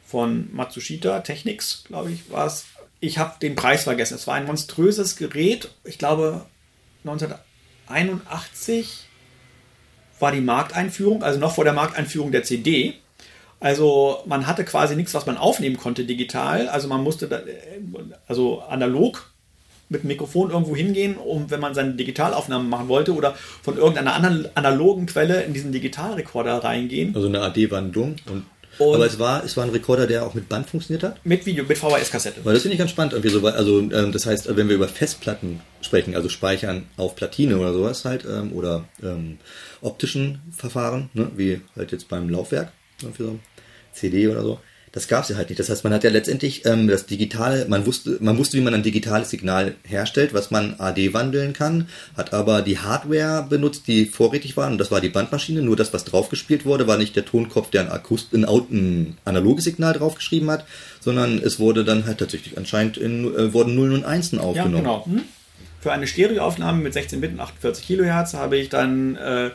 von Matsushita Technics, glaube ich, war es. Ich habe den Preis vergessen. Es war ein monströses Gerät. Ich glaube, 1981 war die Markteinführung, also noch vor der Markteinführung der CD. Also man hatte quasi nichts, was man aufnehmen konnte digital. Also man musste da, äh, also analog mit dem Mikrofon irgendwo hingehen, um wenn man seine Digitalaufnahmen machen wollte oder von irgendeiner anderen analogen Quelle in diesen Digitalrekorder reingehen. Also eine AD-Wandlung. Und, Und- aber es war, es war ein Rekorder, der auch mit Band funktioniert hat. Mit Video, mit VHS-Kassette. Weil das finde ich ganz spannend. Irgendwie so, also ähm, das heißt, wenn wir über Festplatten sprechen, also Speichern auf Platine oder sowas halt, ähm, oder ähm, optischen Verfahren, ne, wie halt jetzt beim Laufwerk, irgendwie so, CD oder so. Das gab es ja halt nicht. Das heißt, man hat ja letztendlich ähm, das digitale, man wusste, man wusste, wie man ein digitales Signal herstellt, was man AD wandeln kann, hat aber die Hardware benutzt, die vorrätig war, und das war die Bandmaschine. Nur das, was draufgespielt wurde, war nicht der Tonkopf, der ein, Akust ein, ein analoges Signal draufgeschrieben hat, sondern es wurde dann halt tatsächlich anscheinend in, äh, wurden Nullen und Einsen aufgenommen. Ja, genau. Hm? Für eine Stereoaufnahme mit 16 Bit und 48 Kilohertz habe ich dann äh,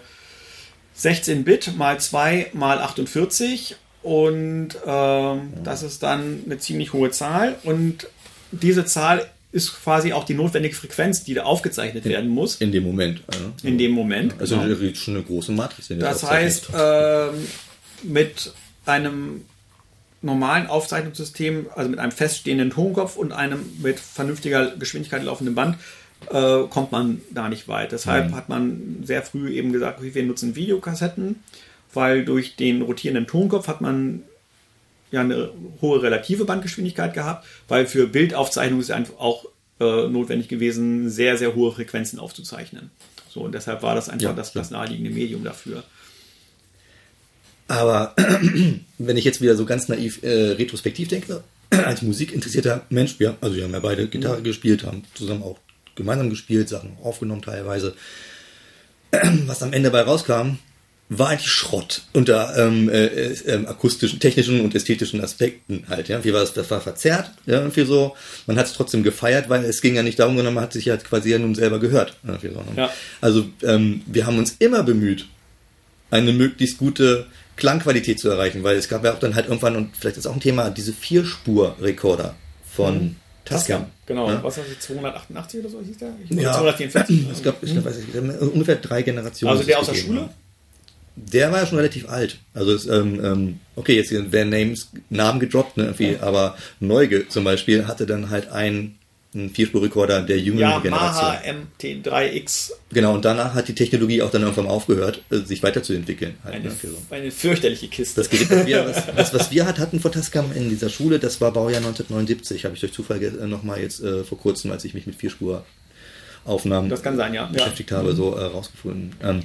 16 Bit mal 2 mal 48 und ähm, das ist dann eine ziemlich hohe Zahl. Und diese Zahl ist quasi auch die notwendige Frequenz, die da aufgezeichnet werden muss. In dem Moment. Ja. In dem Moment. Also genau. schon eine große Matrix. Das heißt, ähm, mit einem normalen Aufzeichnungssystem, also mit einem feststehenden Tonkopf und einem mit vernünftiger Geschwindigkeit laufenden Band, äh, kommt man da nicht weit. Deshalb mhm. hat man sehr früh eben gesagt, okay, wir nutzen Videokassetten weil durch den rotierenden Tonkopf hat man ja eine hohe relative Bandgeschwindigkeit gehabt, weil für Bildaufzeichnung ist einfach auch äh, notwendig gewesen, sehr, sehr hohe Frequenzen aufzuzeichnen. So, und deshalb war das einfach ja, das, das naheliegende Medium dafür. Aber wenn ich jetzt wieder so ganz naiv äh, retrospektiv denke, als musikinteressierter Mensch, ja, also wir haben ja beide Gitarre mhm. gespielt, haben zusammen auch gemeinsam gespielt, Sachen aufgenommen teilweise. Was am Ende dabei rauskam, war eigentlich Schrott unter ähm, äh, äh, akustischen, technischen und ästhetischen Aspekten halt. Ja, wie war das? Das war verzerrt, ja, irgendwie so. Man hat es trotzdem gefeiert, weil es ging ja nicht darum, sondern man hat sich ja quasi ja nun selber gehört. So, ne? ja. Also ähm, wir haben uns immer bemüht, eine möglichst gute Klangqualität zu erreichen, weil es gab ja auch dann halt irgendwann und vielleicht ist auch ein Thema diese Vierspur-Rekorder von mhm. Tascam. Genau, ja? was war das, 288 oder so hieß der? Ich ja, 244. Es gab, ich weiß nicht, ungefähr drei Generationen. Also der aus der Schule? War der war ja schon relativ alt. Also es, ähm, ähm, okay, jetzt werden Names, Namen gedroppt, ne, irgendwie, ja. aber Neuge zum Beispiel hatte dann halt einen, einen Vierspurrekorder der jüngeren ja, Generation. MT3X. Genau, und danach hat die Technologie auch dann irgendwann aufgehört, äh, sich weiterzuentwickeln. Halt, eine, ne, so. eine fürchterliche Kiste. Das Gerät, was wir, was, das, was wir halt hatten von Tascam in dieser Schule, das war Baujahr 1979, habe ich durch Zufall äh, nochmal jetzt äh, vor kurzem, als ich mich mit Vierspuraufnahmen das kann sein, ja. beschäftigt ja. habe, so äh, rausgefunden. Ähm,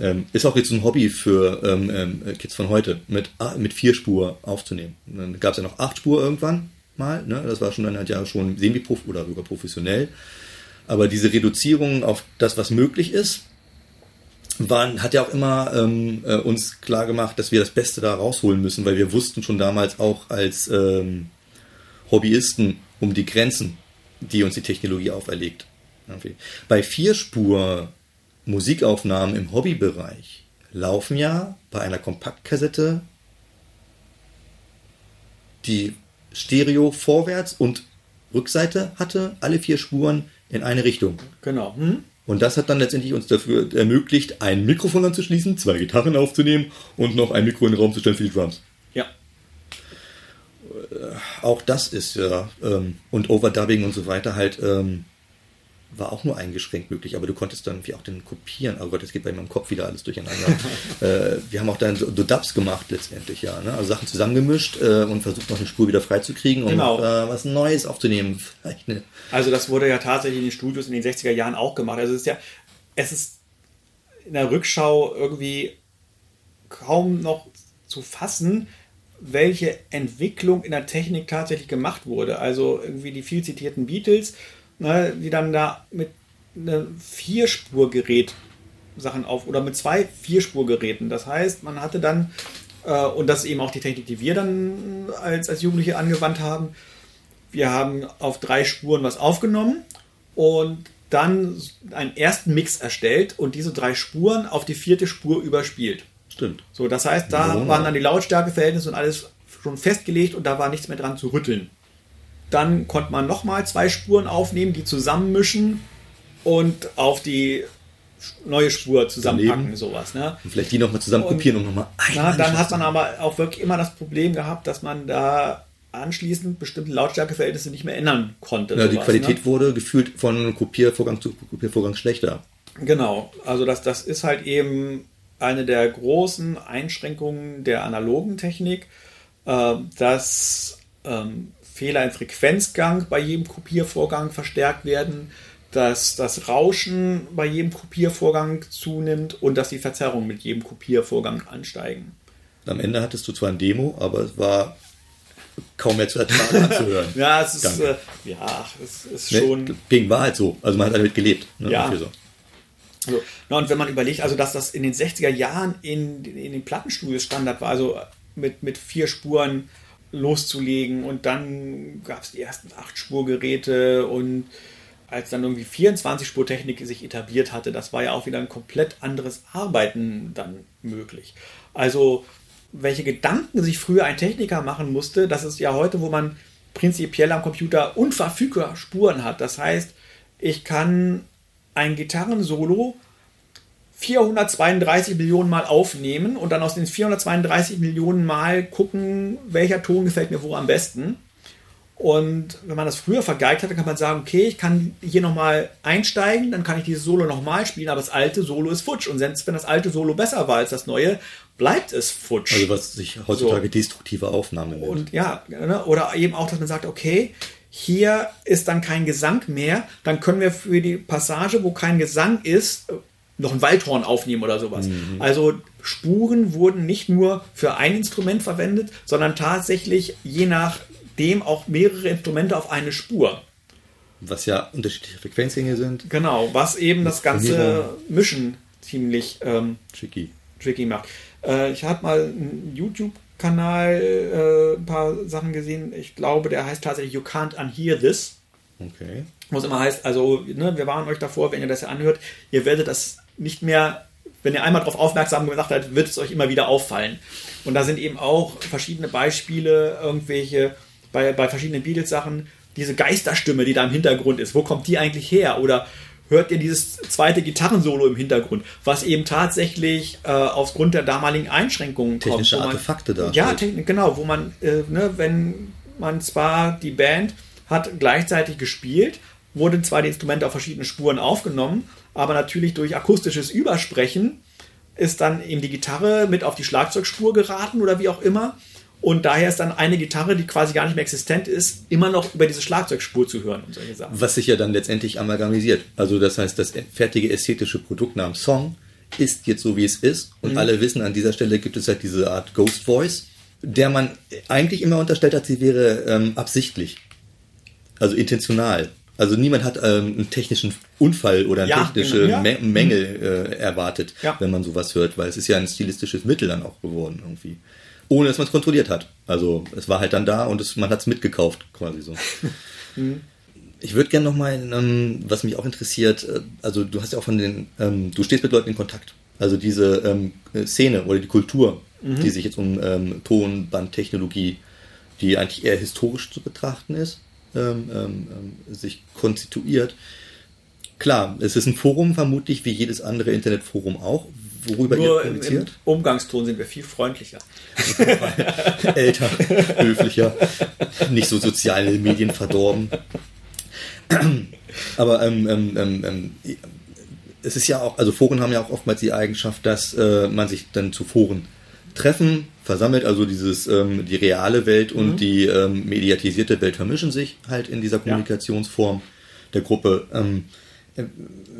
ähm, ist auch jetzt ein Hobby für ähm, ähm, Kids von heute, mit, ah, mit vier Spur aufzunehmen. dann gab es ja noch acht Spur irgendwann mal. Ne? Das war schon dann halt ja schon semi-prof oder sogar professionell. Aber diese Reduzierung auf das, was möglich ist, waren, hat ja auch immer ähm, äh, uns klar gemacht, dass wir das Beste da rausholen müssen, weil wir wussten schon damals auch als ähm, Hobbyisten um die Grenzen, die uns die Technologie auferlegt. Bei Vierspur Musikaufnahmen im Hobbybereich laufen ja bei einer Kompaktkassette die Stereo vorwärts und Rückseite hatte, alle vier Spuren in eine Richtung. Genau. Hm? Und das hat dann letztendlich uns dafür ermöglicht, ein Mikrofon anzuschließen, zwei Gitarren aufzunehmen und noch ein Mikro in den Raum zu stellen für die Drums. Ja. Äh, auch das ist ja, ähm, und Overdubbing und so weiter halt ähm, war auch nur eingeschränkt möglich, aber du konntest dann wie auch den kopieren. Oh Gott, jetzt geht bei meinem Kopf wieder alles durcheinander. äh, wir haben auch dann so, so Dubs gemacht letztendlich, ja. Ne? Also Sachen zusammengemischt äh, und versucht noch eine Spur wieder freizukriegen und genau. äh, was Neues aufzunehmen. Ne? Also das wurde ja tatsächlich in den Studios in den 60er Jahren auch gemacht. Also es ist ja, es ist in der Rückschau irgendwie kaum noch zu fassen, welche Entwicklung in der Technik tatsächlich gemacht wurde. Also irgendwie die viel zitierten Beatles ne, die dann da mit einem Vierspurgerät Sachen auf oder mit zwei Vierspurgeräten. Das heißt, man hatte dann, äh, und das ist eben auch die Technik, die wir dann als, als Jugendliche angewandt haben, wir haben auf drei Spuren was aufgenommen und dann einen ersten Mix erstellt und diese drei Spuren auf die vierte Spur überspielt. Stimmt. So, das heißt, da ja. waren dann die Lautstärkeverhältnisse und alles schon festgelegt und da war nichts mehr dran zu rütteln. Dann konnte man nochmal zwei Spuren aufnehmen, die zusammenmischen und auf die neue Spur zusammenpacken, Daneben. sowas. Ne? Und vielleicht die nochmal zusammen kopieren und nochmal na, Dann hat man aber auch wirklich immer das Problem gehabt, dass man da anschließend bestimmte Lautstärkeverhältnisse nicht mehr ändern konnte. Ja, sowas, die Qualität ne? wurde gefühlt von Kopiervorgang zu Kopiervorgang schlechter. Genau, also das, das ist halt eben eine der großen Einschränkungen der analogen Technik, äh, dass ähm, Fehler im Frequenzgang bei jedem Kopiervorgang verstärkt werden, dass das Rauschen bei jedem Kopiervorgang zunimmt und dass die Verzerrungen mit jedem Kopiervorgang ansteigen. Am Ende hattest du zwar ein Demo, aber es war kaum mehr zu ertragen anzuhören. ja, es ist, äh, ja, es ist schon. Ne? Ging, war halt so. Also man hat damit gelebt. Ne? Ja. So. So. Na, und wenn man überlegt, also dass das in den 60er Jahren in, in den Plattenstudios Standard war, also mit, mit vier Spuren loszulegen und dann gab es die ersten acht Spurgeräte und als dann irgendwie 24-Spur-Technik sich etabliert hatte, das war ja auch wieder ein komplett anderes Arbeiten dann möglich. Also welche Gedanken sich früher ein Techniker machen musste, das ist ja heute, wo man prinzipiell am Computer unverfügbar Spuren hat. Das heißt, ich kann ein Gitarrensolo 432 Millionen Mal aufnehmen und dann aus den 432 Millionen Mal gucken, welcher Ton gefällt mir wo am besten. Und wenn man das früher vergeigt hat, dann kann man sagen, okay, ich kann hier nochmal einsteigen, dann kann ich dieses Solo nochmal spielen, aber das alte Solo ist futsch. Und selbst wenn das alte Solo besser war als das neue, bleibt es futsch. Also was sich heutzutage so. destruktive Aufnahmen nennt. Und ja, ne, oder eben auch, dass man sagt, okay, hier ist dann kein Gesang mehr, dann können wir für die Passage, wo kein Gesang ist, noch ein Waldhorn aufnehmen oder sowas. Mhm. Also Spuren wurden nicht nur für ein Instrument verwendet, sondern tatsächlich je nachdem auch mehrere Instrumente auf eine Spur. Was ja unterschiedliche Frequenzgänge sind. Genau, was eben das ganze Mischen ziemlich ähm, tricky. tricky macht. Äh, ich habe mal einen YouTube-Kanal äh, ein paar Sachen gesehen. Ich glaube, der heißt tatsächlich You Can't Unhear This. Okay. Wo es immer heißt, also ne, wir waren euch davor, wenn ihr das ja anhört, ihr werdet das nicht mehr, wenn ihr einmal darauf aufmerksam gemacht habt, wird es euch immer wieder auffallen. Und da sind eben auch verschiedene Beispiele, irgendwelche, bei, bei verschiedenen Beatles-Sachen, diese Geisterstimme, die da im Hintergrund ist, wo kommt die eigentlich her? Oder hört ihr dieses zweite Gitarrensolo im Hintergrund, was eben tatsächlich äh, aufgrund der damaligen Einschränkungen Technische kommt. Technische Artefakte da. Ja, genau, wo man, äh, ne, wenn man zwar die Band hat gleichzeitig gespielt, wurden zwar die Instrumente auf verschiedenen Spuren aufgenommen, aber natürlich durch akustisches Übersprechen ist dann eben die Gitarre mit auf die Schlagzeugspur geraten oder wie auch immer. Und daher ist dann eine Gitarre, die quasi gar nicht mehr existent ist, immer noch über diese Schlagzeugspur zu hören und solche Sachen. Was sich ja dann letztendlich amalgamisiert. Also das heißt, das fertige ästhetische Produkt namens Song ist jetzt so, wie es ist. Und mhm. alle wissen, an dieser Stelle gibt es halt diese Art Ghost Voice, der man eigentlich immer unterstellt hat, sie wäre ähm, absichtlich. Also intentional. Also niemand hat ähm, einen technischen Unfall oder ja, technische genau, ja. Mängel äh, erwartet, ja. wenn man sowas hört, weil es ist ja ein stilistisches Mittel dann auch geworden irgendwie. Ohne dass man es kontrolliert hat. Also es war halt dann da und es, man hat es mitgekauft, quasi so. mhm. Ich würde gerne nochmal, ähm, was mich auch interessiert, äh, also du hast ja auch von den, ähm, du stehst mit Leuten in Kontakt. Also diese ähm, Szene oder die Kultur, mhm. die sich jetzt um ähm, Tonbandtechnologie, die eigentlich eher historisch zu betrachten ist, ähm, ähm, ähm, sich konstituiert. Klar, es ist ein Forum vermutlich wie jedes andere Internetforum auch, worüber Nur ihr kommuniziert. Im Umgangston sind wir viel freundlicher. Älter, höflicher, nicht so soziale Medien verdorben. Aber ähm, ähm, ähm, ähm, es ist ja auch, also Foren haben ja auch oftmals die Eigenschaft, dass äh, man sich dann zu Foren treffen, versammelt, also dieses ähm, die reale Welt und mhm. die ähm, mediatisierte Welt vermischen sich halt in dieser Kommunikationsform ja. der Gruppe. Ähm, äh,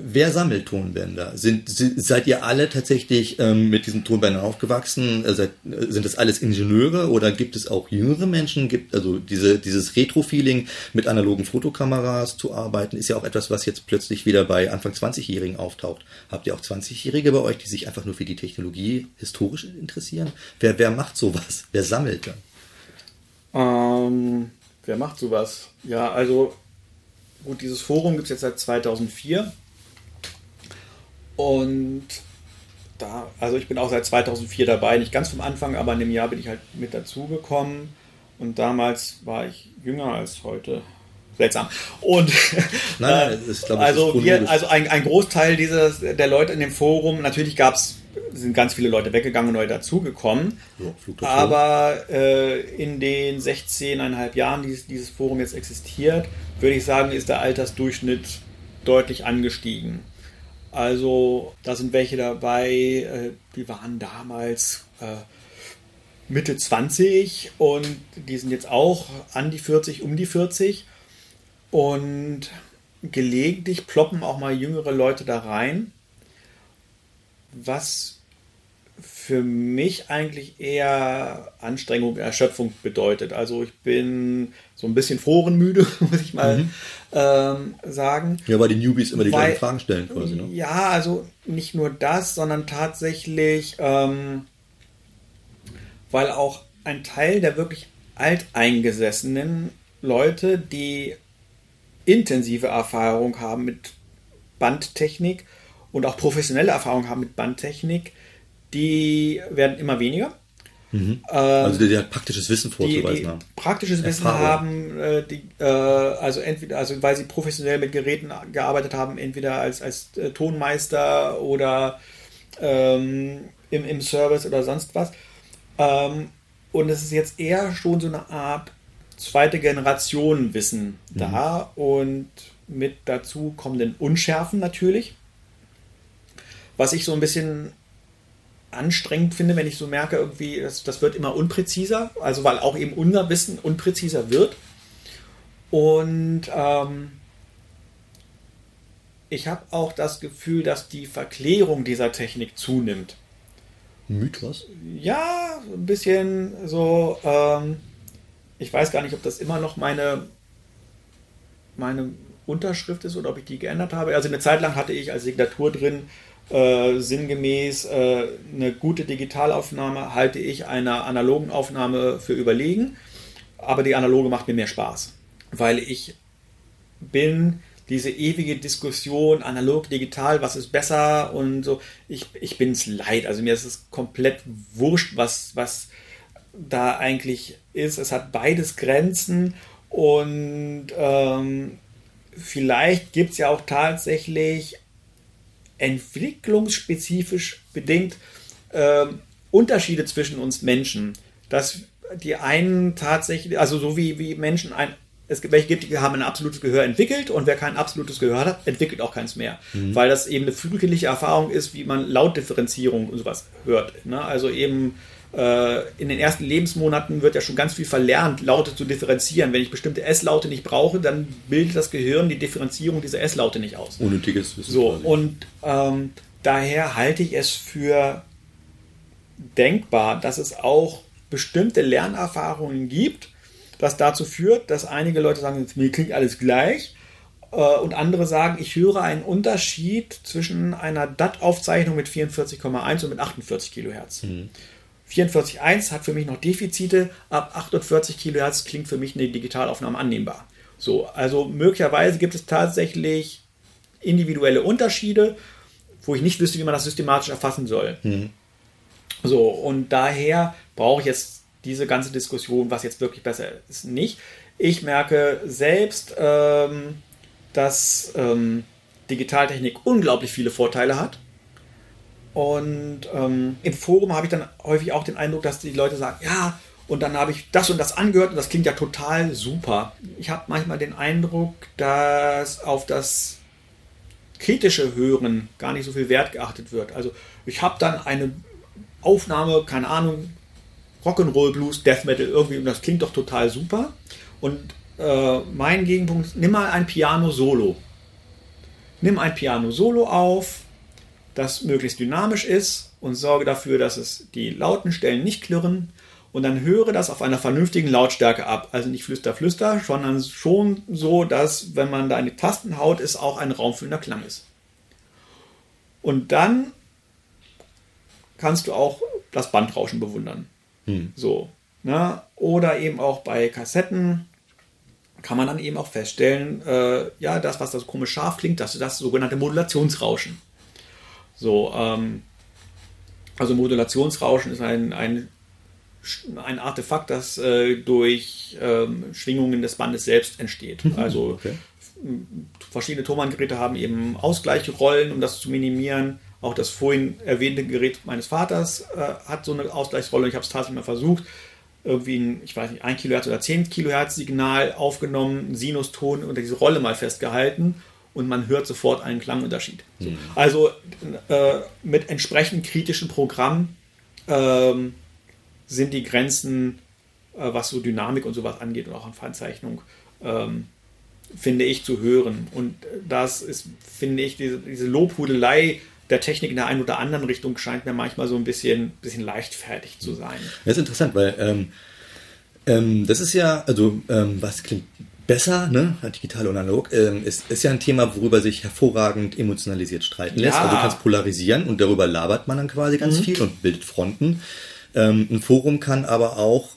wer sammelt Tonbänder? Sind, seid ihr alle tatsächlich ähm, mit diesen Tonbändern aufgewachsen? Äh, seid, äh, sind das alles Ingenieure oder gibt es auch jüngere Menschen? Gibt also diese, dieses Retro-Feeling mit analogen Fotokameras zu arbeiten, ist ja auch etwas, was jetzt plötzlich wieder bei Anfang 20-Jährigen auftaucht. Habt ihr auch 20-Jährige bei euch, die sich einfach nur für die Technologie historisch interessieren? Wer, wer macht sowas? Wer sammelt dann? Ähm, wer macht sowas? Ja, also Gut, dieses Forum gibt es jetzt seit 2004. Und da, also ich bin auch seit 2004 dabei, nicht ganz vom Anfang, aber in dem Jahr bin ich halt mit dazugekommen. Und damals war ich jünger als heute. Seltsam. Und nein, nein, ist, glaube, also, wir, also ein, ein Großteil dieses, der Leute in dem Forum, natürlich gab es sind ganz viele Leute weggegangen und neu dazugekommen. Ja, aber äh, in den 16,5 Jahren, die dieses Forum jetzt existiert, würde ich sagen, ist der Altersdurchschnitt deutlich angestiegen. Also da sind welche dabei, äh, die waren damals äh, Mitte 20 und die sind jetzt auch an die 40, um die 40. Und gelegentlich ploppen auch mal jüngere Leute da rein. Was für mich eigentlich eher Anstrengung, Erschöpfung bedeutet. Also ich bin so ein bisschen forenmüde, muss ich mal mhm. ähm, sagen. Ja, weil die Newbies immer die weil, gleichen Fragen stellen quasi. Ne? Ja, also nicht nur das, sondern tatsächlich, ähm, weil auch ein Teil der wirklich alteingesessenen Leute, die intensive Erfahrung haben mit Bandtechnik und auch professionelle Erfahrung haben mit Bandtechnik, die werden immer weniger. Mhm. Ähm, also die, die halt praktisches Wissen vorzuweisen haben. Praktisches Wissen haben, äh, die, äh, also entweder, also weil sie professionell mit Geräten gearbeitet haben, entweder als, als äh, Tonmeister oder ähm, im, im Service oder sonst was. Ähm, und es ist jetzt eher schon so eine Art zweite Generation Wissen mhm. da und mit dazu kommenden Unschärfen natürlich. Was ich so ein bisschen anstrengend finde, wenn ich so merke, irgendwie, das, das wird immer unpräziser, also weil auch eben unser Wissen unpräziser wird. Und ähm, ich habe auch das Gefühl, dass die Verklärung dieser Technik zunimmt. Mythos? Ja, ein bisschen so. Ähm, ich weiß gar nicht, ob das immer noch meine, meine Unterschrift ist oder ob ich die geändert habe. Also eine Zeit lang hatte ich als Signatur drin, äh, sinngemäß äh, eine gute Digitalaufnahme halte ich einer analogen Aufnahme für überlegen, aber die analoge macht mir mehr Spaß, weil ich bin diese ewige Diskussion analog, digital, was ist besser und so, ich, ich bin es leid, also mir ist es komplett wurscht, was, was da eigentlich ist. Es hat beides Grenzen und ähm, vielleicht gibt es ja auch tatsächlich entwicklungsspezifisch bedingt äh, Unterschiede zwischen uns Menschen. Dass die einen tatsächlich, also so wie, wie Menschen ein es gibt welche gibt, die haben ein absolutes Gehör entwickelt und wer kein absolutes Gehör hat, entwickelt auch keins mehr. Mhm. Weil das eben eine frühkindliche Erfahrung ist, wie man Lautdifferenzierung und sowas hört. Ne? Also eben in den ersten Lebensmonaten wird ja schon ganz viel verlernt, Laute zu differenzieren. Wenn ich bestimmte S-Laute nicht brauche, dann bildet das Gehirn die Differenzierung dieser S-Laute nicht aus. Unnötiges Wissen. So, quasi. und ähm, daher halte ich es für denkbar, dass es auch bestimmte Lernerfahrungen gibt, das dazu führt, dass einige Leute sagen, mir klingt alles gleich äh, und andere sagen, ich höre einen Unterschied zwischen einer DAT-Aufzeichnung mit 44,1 und mit 48 Kilohertz. Mhm. 44.1 hat für mich noch Defizite, ab 48 Kilohertz klingt für mich eine Digitalaufnahme annehmbar. So, also möglicherweise gibt es tatsächlich individuelle Unterschiede, wo ich nicht wüsste, wie man das systematisch erfassen soll. Mhm. So, und daher brauche ich jetzt diese ganze Diskussion, was jetzt wirklich besser ist, nicht. Ich merke selbst, ähm, dass ähm, Digitaltechnik unglaublich viele Vorteile hat. Und ähm, im Forum habe ich dann häufig auch den Eindruck, dass die Leute sagen, ja, und dann habe ich das und das angehört und das klingt ja total super. Ich habe manchmal den Eindruck, dass auf das kritische Hören gar nicht so viel Wert geachtet wird. Also ich habe dann eine Aufnahme, keine Ahnung, Rock'n'Roll, Blues, Death Metal irgendwie und das klingt doch total super. Und äh, mein Gegenpunkt, nimm mal ein Piano Solo. Nimm ein Piano Solo auf, das möglichst dynamisch ist und sorge dafür, dass es die lauten Stellen nicht klirren und dann höre das auf einer vernünftigen Lautstärke ab. Also nicht flüster, flüster, sondern schon so, dass, wenn man da in die Tasten haut, es auch ein raumfüllender Klang ist. Und dann kannst du auch das Bandrauschen bewundern. Hm. So. Ne? Oder eben auch bei Kassetten kann man dann eben auch feststellen, äh, ja, das, was das komisch scharf klingt, das ist das sogenannte Modulationsrauschen. So, ähm, also Modulationsrauschen ist ein, ein, ein Artefakt, das äh, durch ähm, Schwingungen des Bandes selbst entsteht. Mhm. Also okay. verschiedene Thomann-Geräte haben eben Ausgleichrollen, um das zu minimieren. Auch das vorhin erwähnte Gerät meines Vaters äh, hat so eine Ausgleichsrolle. Ich habe es tatsächlich mal versucht. Irgendwie ein, ich weiß nicht, 1 Kilohertz oder 10 Kilohertz Signal aufgenommen, Sinuston unter diese Rolle mal festgehalten und man hört sofort einen Klangunterschied. Mhm. Also äh, mit entsprechend kritischen Programmen ähm, sind die Grenzen, äh, was so Dynamik und sowas angeht und auch an Feinzeichnung, ähm, finde ich zu hören. Und das ist, finde ich, diese, diese Lobhudelei, der Technik in der einen oder anderen Richtung scheint mir manchmal so ein bisschen, bisschen leichtfertig zu sein. Das ist interessant, weil ähm, ähm, das ist ja, also ähm, was klingt besser, ne? digital und analog, ähm, ist, ist ja ein Thema, worüber sich hervorragend emotionalisiert streiten lässt. Ja. Also du kannst polarisieren und darüber labert man dann quasi ganz Mhm. viel und bildet Fronten. Ähm, ein Forum kann aber auch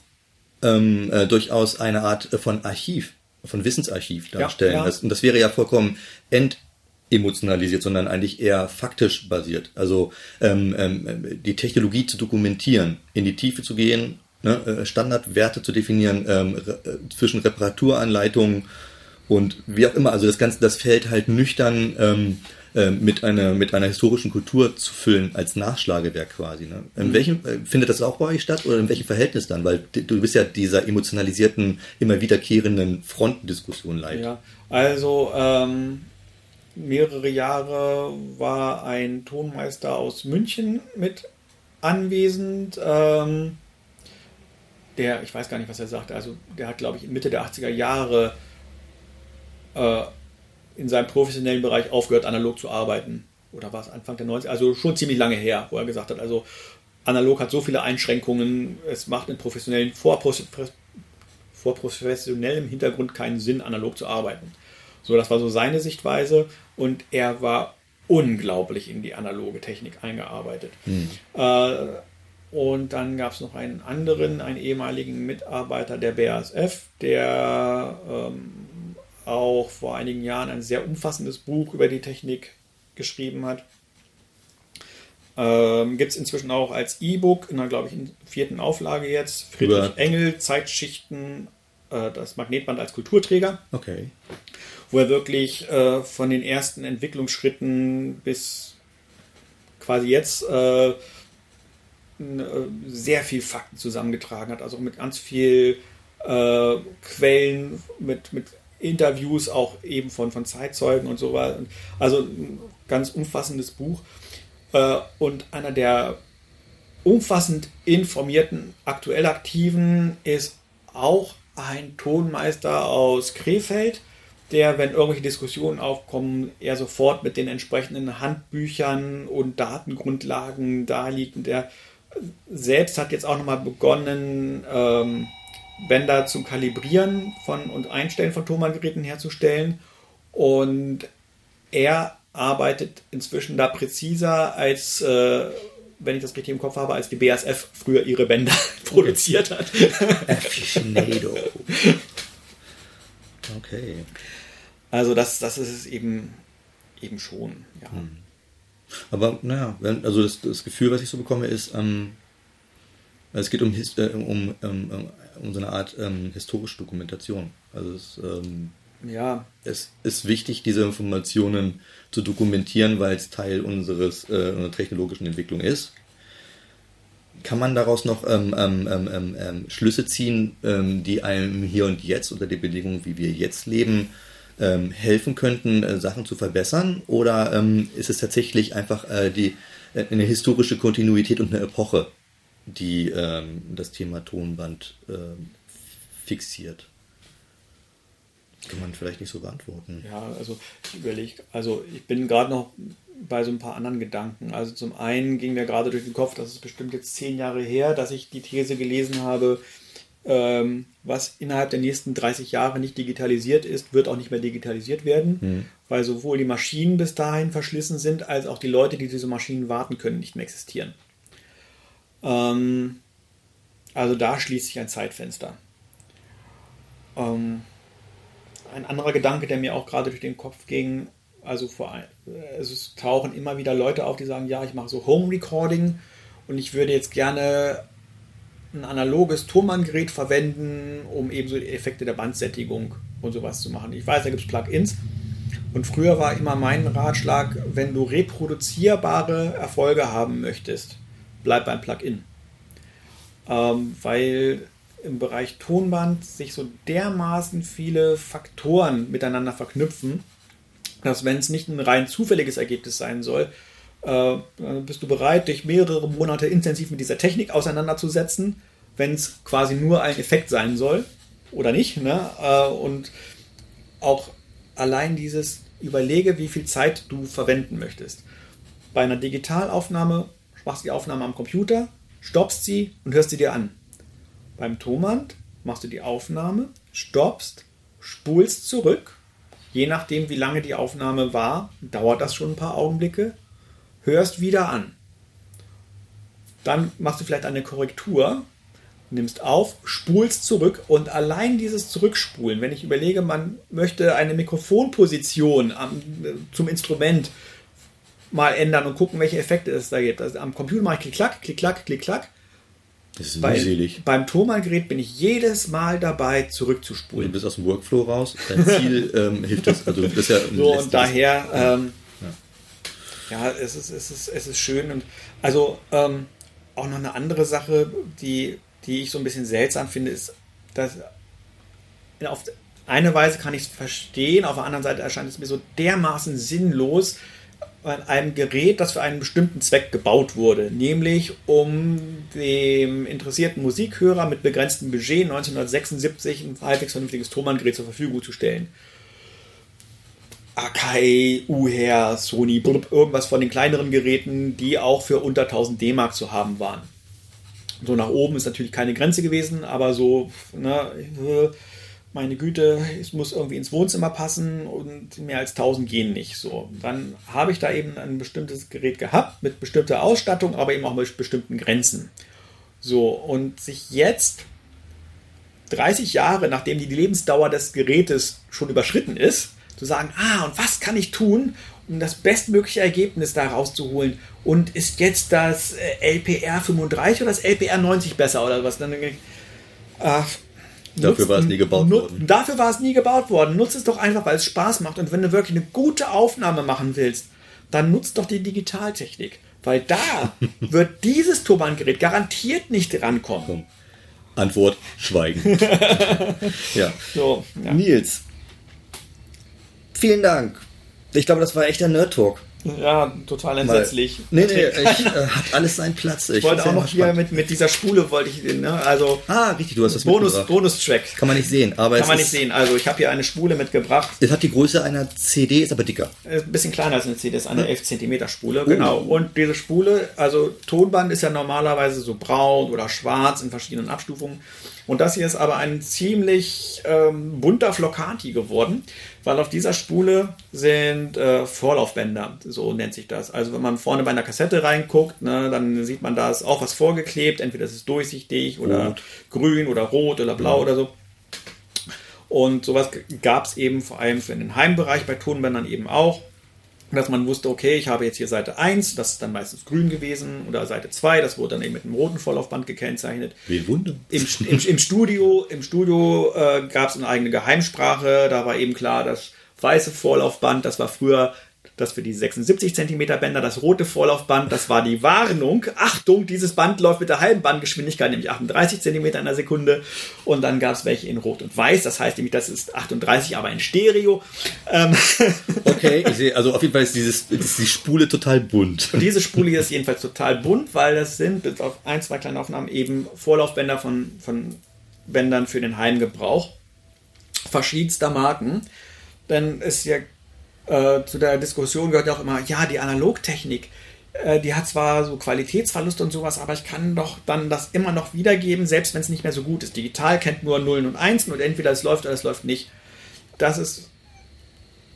ähm, äh, durchaus eine Art von Archiv, von Wissensarchiv darstellen. ja. Das, und das wäre ja vollkommen entemotionalisiert, sondern eigentlich eher faktisch basiert. Also ähm, ähm, die Technologie zu dokumentieren, in die Tiefe zu gehen, ne, äh, Standardwerte zu definieren ähm, re äh, zwischen Reparaturanleitungen und wie auch immer. Also das Ganze, das Feld halt nüchtern ähm, äh, mit einer mit einer historischen Kultur zu füllen als Nachschlagewerk quasi. Ne? In welchem äh, findet das auch bei euch statt oder in welchem Verhältnis dann? Weil du bist ja dieser emotionalisierten, immer wiederkehrenden Frontendiskussion leid. Ja, also ähm, mehrere Jahre war ein Tonmeister aus München mit anwesend. Ähm, der, ich weiß gar nicht, was er sagte, also der hat, glaube ich, Mitte der 80er Jahre äh, in seinem professionellen Bereich aufgehört, analog zu arbeiten. Oder war es Anfang der 90er? Also schon ziemlich lange her, wo er gesagt hat, also analog hat so viele Einschränkungen, es macht in professionellen, vor, vor professionellem Hintergrund keinen Sinn, analog zu arbeiten. So, das war so seine Sichtweise und er war unglaublich in die analoge Technik eingearbeitet. Äh, und dann gab es noch einen anderen, einen ehemaligen Mitarbeiter der BASF, der ähm, auch vor einigen Jahren ein sehr umfassendes Buch über die Technik geschrieben hat. Ähm, Gibt es inzwischen auch als E-Book in der, glaube ich, in vierten Auflage jetzt. Friedrich Über- Engel, Zeitschichten, äh, das Magnetband als Kulturträger Okay. wo er wirklich äh, von den ersten Entwicklungsschritten bis quasi jetzt äh, n- äh, sehr viel Fakten zusammengetragen hat, also mit ganz viel äh, Quellen, mit, mit Interviews auch eben von, von Zeitzeugen und so weiter. Also ein ganz umfassendes Buch äh, und einer der umfassend informierten, aktuell aktiven ist auch ein Tonmeister aus Krefeld, der, wenn irgendwelche Diskussionen aufkommen, er sofort mit den entsprechenden Handbüchern und Datengrundlagen da liegt. Und der selbst hat jetzt auch nochmal begonnen, ähm, Bänder zu kalibrieren von, und Einstellen von Tonbandgeräten herzustellen. Und er arbeitet inzwischen da präziser als, äh, wenn ich das richtig im Kopf habe, als die BASF früher ihre Bänder produziert hat. Aficionado. Okay. Also das, das ist es eben, eben schon. Ja. Aber naja, also das, das Gefühl, was ich so bekomme, ist, ähm, es geht um, äh, um, um, um so eine Art ähm, historische Dokumentation. Also es, ähm, ja, es ist wichtig, diese Informationen zu dokumentieren, weil es Teil unseres äh, unserer technologischen Entwicklung ist. Kann man daraus noch ähm, ähm, ähm, ähm, ähm, Schlüsse ziehen, ähm, die einem hier und jetzt unter den Bedingungen, wie wir jetzt leben, ähm, helfen könnten, äh, Sachen zu verbessern? Oder ähm, ist es tatsächlich einfach äh, die, äh, eine historische Kontinuität und eine Epoche, die ähm, das Thema Tonband ähm, fixiert? Kann man vielleicht nicht so beantworten. ja, also ich überlege, also ich bin gerade noch bei so ein paar anderen Gedanken. Also zum einen ging mir gerade durch den Kopf, das ist bestimmt jetzt zehn Jahre her, dass ich die These gelesen habe, ähm, was innerhalb der nächsten 30 Jahre nicht digitalisiert ist, wird auch nicht mehr digitalisiert werden, weil sowohl die Maschinen bis dahin verschlissen sind, als auch die Leute, die diese Maschinen warten können, nicht mehr existieren. Ähm, also da schließt sich ein Zeitfenster. Ähm, ein anderer Gedanke, der mir auch gerade durch den Kopf ging, also vor also es tauchen immer wieder Leute auf, die sagen, ja, ich mache so Home Recording und ich würde jetzt gerne ein analoges Tonbandgerät verwenden, um eben so die Effekte der Bandsättigung und sowas zu machen. Ich weiß, da gibt es Plugins. Und früher war immer mein Ratschlag, wenn du reproduzierbare Erfolge haben möchtest, bleib beim Plugin. Ähm, weil im Bereich Tonband sich so dermaßen viele Faktoren miteinander verknüpfen, dass wenn es nicht ein rein zufälliges Ergebnis sein soll, äh, bist du bereit, dich mehrere Monate intensiv mit dieser Technik auseinanderzusetzen, wenn es quasi nur ein Effekt sein soll oder nicht. Ne? Äh, und auch allein dieses Überlege, wie viel Zeit du verwenden möchtest. bei einer Digitalaufnahme machst du die Aufnahme am Computer, stoppst sie und hörst sie dir an. Beim Tonband machst du die Aufnahme, stoppst, spulst zurück. Je nachdem, wie lange die Aufnahme war, dauert das schon ein paar Augenblicke. Hörst wieder an. Dann machst du vielleicht eine Korrektur, nimmst auf, spulst zurück und allein dieses Zurückspulen, wenn ich überlege, man möchte eine Mikrofonposition am, zum Instrument mal ändern und gucken, welche Effekte es da gibt. Also am Computer mache ich klick-klack, klick-klack, klick-klack. Das ist Bei, mühselig. beim Thomann-Gerät bin ich jedes Mal dabei, zurückzuspulen. Du bist aus dem Workflow raus. Dein Ziel ähm, hilft das. Also das ist ja So, und daher, ähm, ja, es, ist, es, ist, es ist schön. Und also ähm, auch noch eine andere Sache, die, die ich so ein bisschen seltsam finde, ist, dass auf eine Weise kann ich es verstehen, auf der anderen Seite erscheint es mir so dermaßen sinnlos, an einem Gerät, das für einen bestimmten Zweck gebaut wurde, nämlich um dem interessierten Musikhörer mit begrenztem Budget 1976 ein halbwegs vernünftiges Thomann-Gerät zur Verfügung zu stellen. Akai, Uher, Sony, blub, irgendwas von den kleineren Geräten, die auch für unter 1000 D-Mark zu haben waren. So nach oben ist natürlich keine Grenze gewesen, aber so, ne, meine Güte, es muss irgendwie ins Wohnzimmer passen und mehr als 1000 gehen nicht. So, dann habe ich da eben ein bestimmtes Gerät gehabt mit bestimmter Ausstattung, aber eben auch mit bestimmten Grenzen. So, und sich jetzt 30 Jahre, nachdem die Lebensdauer des Gerätes schon überschritten ist, zu sagen, ah, und was kann ich tun, um das bestmögliche Ergebnis da rauszuholen? Und ist jetzt das äh, LPR 35 oder das LPR 90 besser oder was? Dann ach, Dafür war es nie gebaut worden. Dafür war es nie gebaut worden. Nutze es doch einfach, weil es Spaß macht. Und wenn du wirklich eine gute Aufnahme machen willst, dann nutzt doch die Digitaltechnik. Weil da wird dieses Turbangerät garantiert nicht rankommen. Antwort: Schweigen. ja. So, ja. Nils, vielen Dank. Ich glaube, das war echt ein Nerd-Talk. ja, total Mal- entsetzlich. Nee, nee, ich, äh, hat alles seinen Platz. Ich wollte find's auch noch hier mit, mit dieser Spule wollte ich, ne, also Ah, richtig, du hast das Bonus. Bonus-Track. Kann man nicht sehen, aber Kann man nicht sehen. Also ich habe hier eine Spule mitgebracht. Es hat die Größe einer CD, ist aber dicker. Ist ein bisschen kleiner als eine CD, ist eine 11 cm Spule. Genau. Und diese Spule, also Tonband ist ja normalerweise so braun oder schwarz in verschiedenen Abstufungen. Und das hier ist aber ein ziemlich ähm, bunter Flocati geworden, weil auf dieser Spule sind äh, Vorlaufbänder, so nennt sich das. Also wenn man vorne bei einer Kassette reinguckt, ne, dann sieht man da ist auch was vorgeklebt. Entweder ist es durchsichtig oder Rot. grün oder rot oder blau oder so. Und sowas gab es eben vor allem für den Heimbereich bei Tonbändern eben auch, dass man wusste, okay, ich habe jetzt hier Seite 1, das ist dann meistens grün gewesen, oder Seite 2, das wurde dann eben mit einem roten Vorlaufband gekennzeichnet. Wen Wunder. Im, im, im Studio, im Studio äh, gab es eine eigene Geheimsprache, da war eben klar, das weiße Vorlaufband, das war früher das für die 76 cm Bänder, das rote Vorlaufband, das war die Warnung. Achtung, dieses Band läuft mit der halben Bandgeschwindigkeit, nämlich 38 cm in der Sekunde. Und dann gab es welche in Rot und Weiß, das heißt nämlich, das ist 38, aber in Stereo. Ähm, Okay, ich sehe, also auf jeden Fall ist, dieses, ist die Spule total bunt. Und diese Spule hier ist jedenfalls total bunt, weil das sind bis auf ein, zwei kleine Aufnahmen eben Vorlaufbänder von, von Bändern für den Heimgebrauch verschiedenster Marken. Denn es ja äh, zu der Diskussion gehört ja auch immer, ja, die Analogtechnik, äh, die hat zwar so Qualitätsverluste und sowas, aber ich kann doch dann das immer noch wiedergeben, selbst wenn es nicht mehr so gut ist. Digital kennt nur Nullen und Einsen und entweder es läuft oder es läuft nicht. Das ist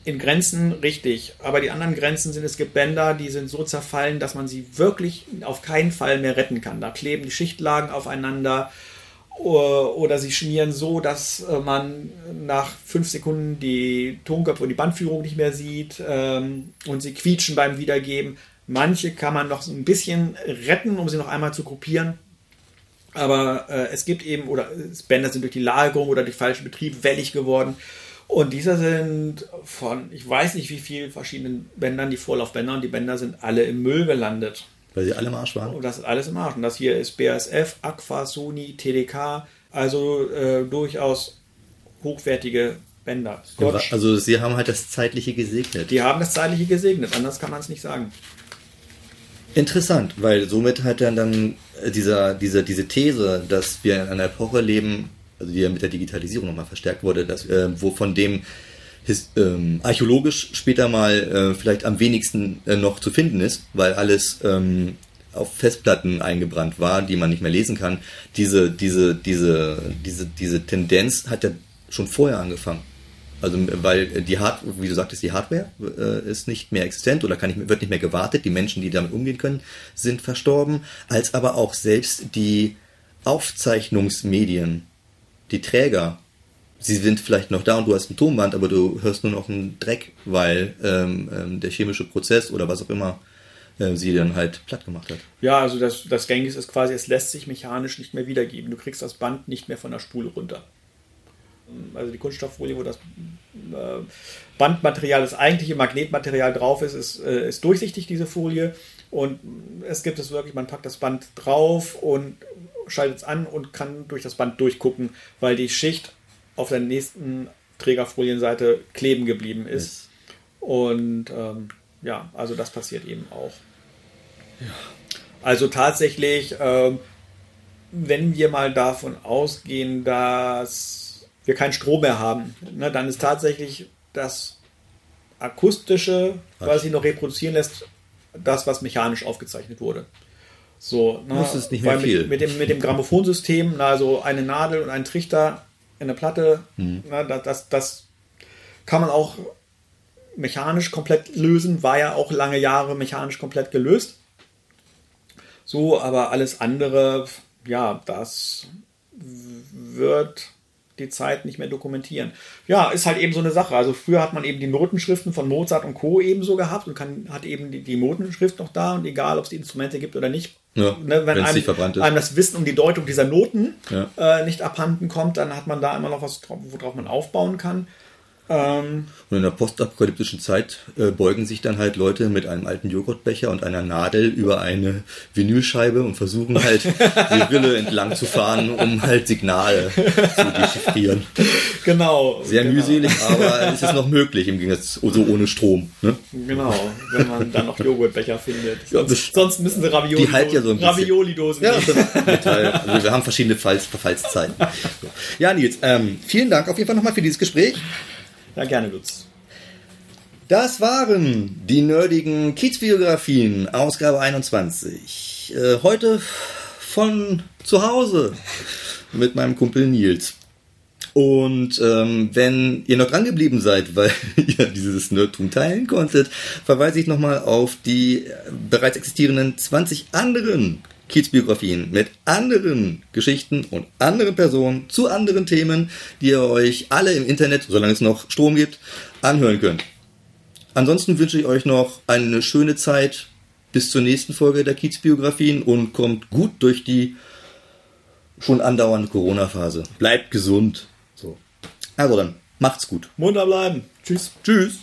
in Grenzen richtig, aber die anderen Grenzen sind, es gibt Bänder, die sind so zerfallen, dass man sie wirklich auf keinen Fall mehr retten kann. Da kleben die Schichtlagen aufeinander oder sie schmieren so, dass äh, man nach fünf Sekunden die Tonköpfe und die Bandführung nicht mehr sieht ähm, und sie quietschen beim Wiedergeben. Manche kann man noch so ein bisschen retten, um sie noch einmal zu gruppieren. Aber äh, es gibt eben, oder Bänder sind durch die Lagerung oder durch falschen Betrieb wellig geworden. Und diese sind von, ich weiß nicht wie vielen verschiedenen Bändern, die Vorlaufbänder, und die Bänder sind alle im Müll gelandet. Weil sie alle im Arsch waren. Und das ist alles im Arsch. Und das hier ist BASF, Aqua, Sony, TDK, also äh, durchaus hochwertige Bänder. Scotch, Also sie haben halt das Zeitliche gesegnet. die haben das Zeitliche gesegnet, anders kann man es nicht sagen. Interessant, weil somit hat dann, dann äh, dieser, dieser, diese These, dass wir in einer Epoche leben, also die ja mit der Digitalisierung nochmal verstärkt wurde, dass, äh, wo von dem his, ähm, archäologisch später mal äh, vielleicht am wenigsten äh, noch zu finden ist, weil alles ähm, auf Festplatten eingebrannt war, die man nicht mehr lesen kann. Diese, diese, diese, diese, diese Tendenz hat ja schon vorher angefangen. Also weil die Hard wie du sagtest, die Hardware äh, ist nicht mehr existent oder kann nicht, wird nicht mehr gewartet. Die Menschen, die damit umgehen können, sind verstorben, als aber auch selbst die Aufzeichnungsmedien, die Träger, sie sind vielleicht noch da und du hast ein Tonband, aber du hörst nur noch einen Dreck, weil ähm, ähm, der chemische Prozess oder was auch immer äh, sie dann halt platt gemacht hat. Ja, also das, das Gängige ist quasi, es lässt sich mechanisch nicht mehr wiedergeben. Du kriegst das Band nicht mehr von der Spule runter also die Kunststofffolie, wo das äh, Bandmaterial, das eigentliche Magnetmaterial drauf ist, ist, äh, ist durchsichtig, diese Folie. Und es gibt es wirklich, man packt das Band drauf und schaltet es an und kann durch das Band durchgucken, weil die Schicht auf der nächsten Trägerfolienseite kleben geblieben ist. Yes. Und ähm, ja, also das passiert eben auch. Ja. Also tatsächlich, ähm, wenn wir mal davon ausgehen, dass wir keinen Strom mehr haben, ne, dann ist tatsächlich das akustische, was sich noch reproduzieren lässt, das, was mechanisch aufgezeichnet wurde. So, ne, das ist nicht mehr viel. Mit, mit, dem, mit dem Grammophonsystem, also eine Nadel und ein Trichter in der Platte, hm. ne, das, das kann man auch mechanisch komplett lösen, war ja auch lange Jahre mechanisch komplett gelöst. So, aber alles andere, ja, das wird die Zeit nicht mehr dokumentieren. Ja, ist halt eben so eine Sache. Also früher hat man eben die Notenschriften von Mozart und Co. ebenso gehabt und kann, hat eben die, die Notenschrift noch da und egal, ob es die Instrumente gibt oder nicht. Ja, ne, wenn einem, einem, das Wissen um die Deutung dieser Noten ja. äh, nicht abhanden kommt, dann hat man da immer noch was, worauf man aufbauen kann. Ähm, und in der postapokalyptischen Zeit äh, beugen sich dann halt Leute mit einem alten Joghurtbecher und einer Nadel über eine Vinylscheibe und versuchen halt die Rille entlang zu fahren, um halt Signale zu dechiffrieren. Genau. Sehr genau. mühselig, aber es ist noch möglich im Gegensatz so ohne Strom. Ne? Genau, wenn man dann noch Joghurtbecher findet. Sonst, sonst müssen sie Ravioli, die halt ja so Ravioli-Dosen ja, also wir haben verschiedene Verfallszeiten. Ja, Nils, ähm, vielen Dank auf jeden Fall nochmal für dieses Gespräch. Ja, gerne, Lutz. Das waren die nerdigen Kiezbiografien, Ausgabe 21. Äh, heute von zu Hause mit meinem Kumpel Nils. Und ähm, wenn ihr noch dran geblieben seid, weil ihr dieses Nerdtum teilen konntet, verweise ich nochmal auf die bereits existierenden 20 anderen Kiezbiografien mit anderen Geschichten und anderen Personen zu anderen Themen, die ihr euch alle im Internet, solange es noch Strom gibt, anhören könnt. Ansonsten wünsche ich euch noch eine schöne Zeit bis zur nächsten Folge der Kiezbiografien und kommt gut durch die schon andauernde Corona-Phase. Bleibt gesund. So. Also dann, macht's gut. Munter bleiben. Tschüss. Tschüss.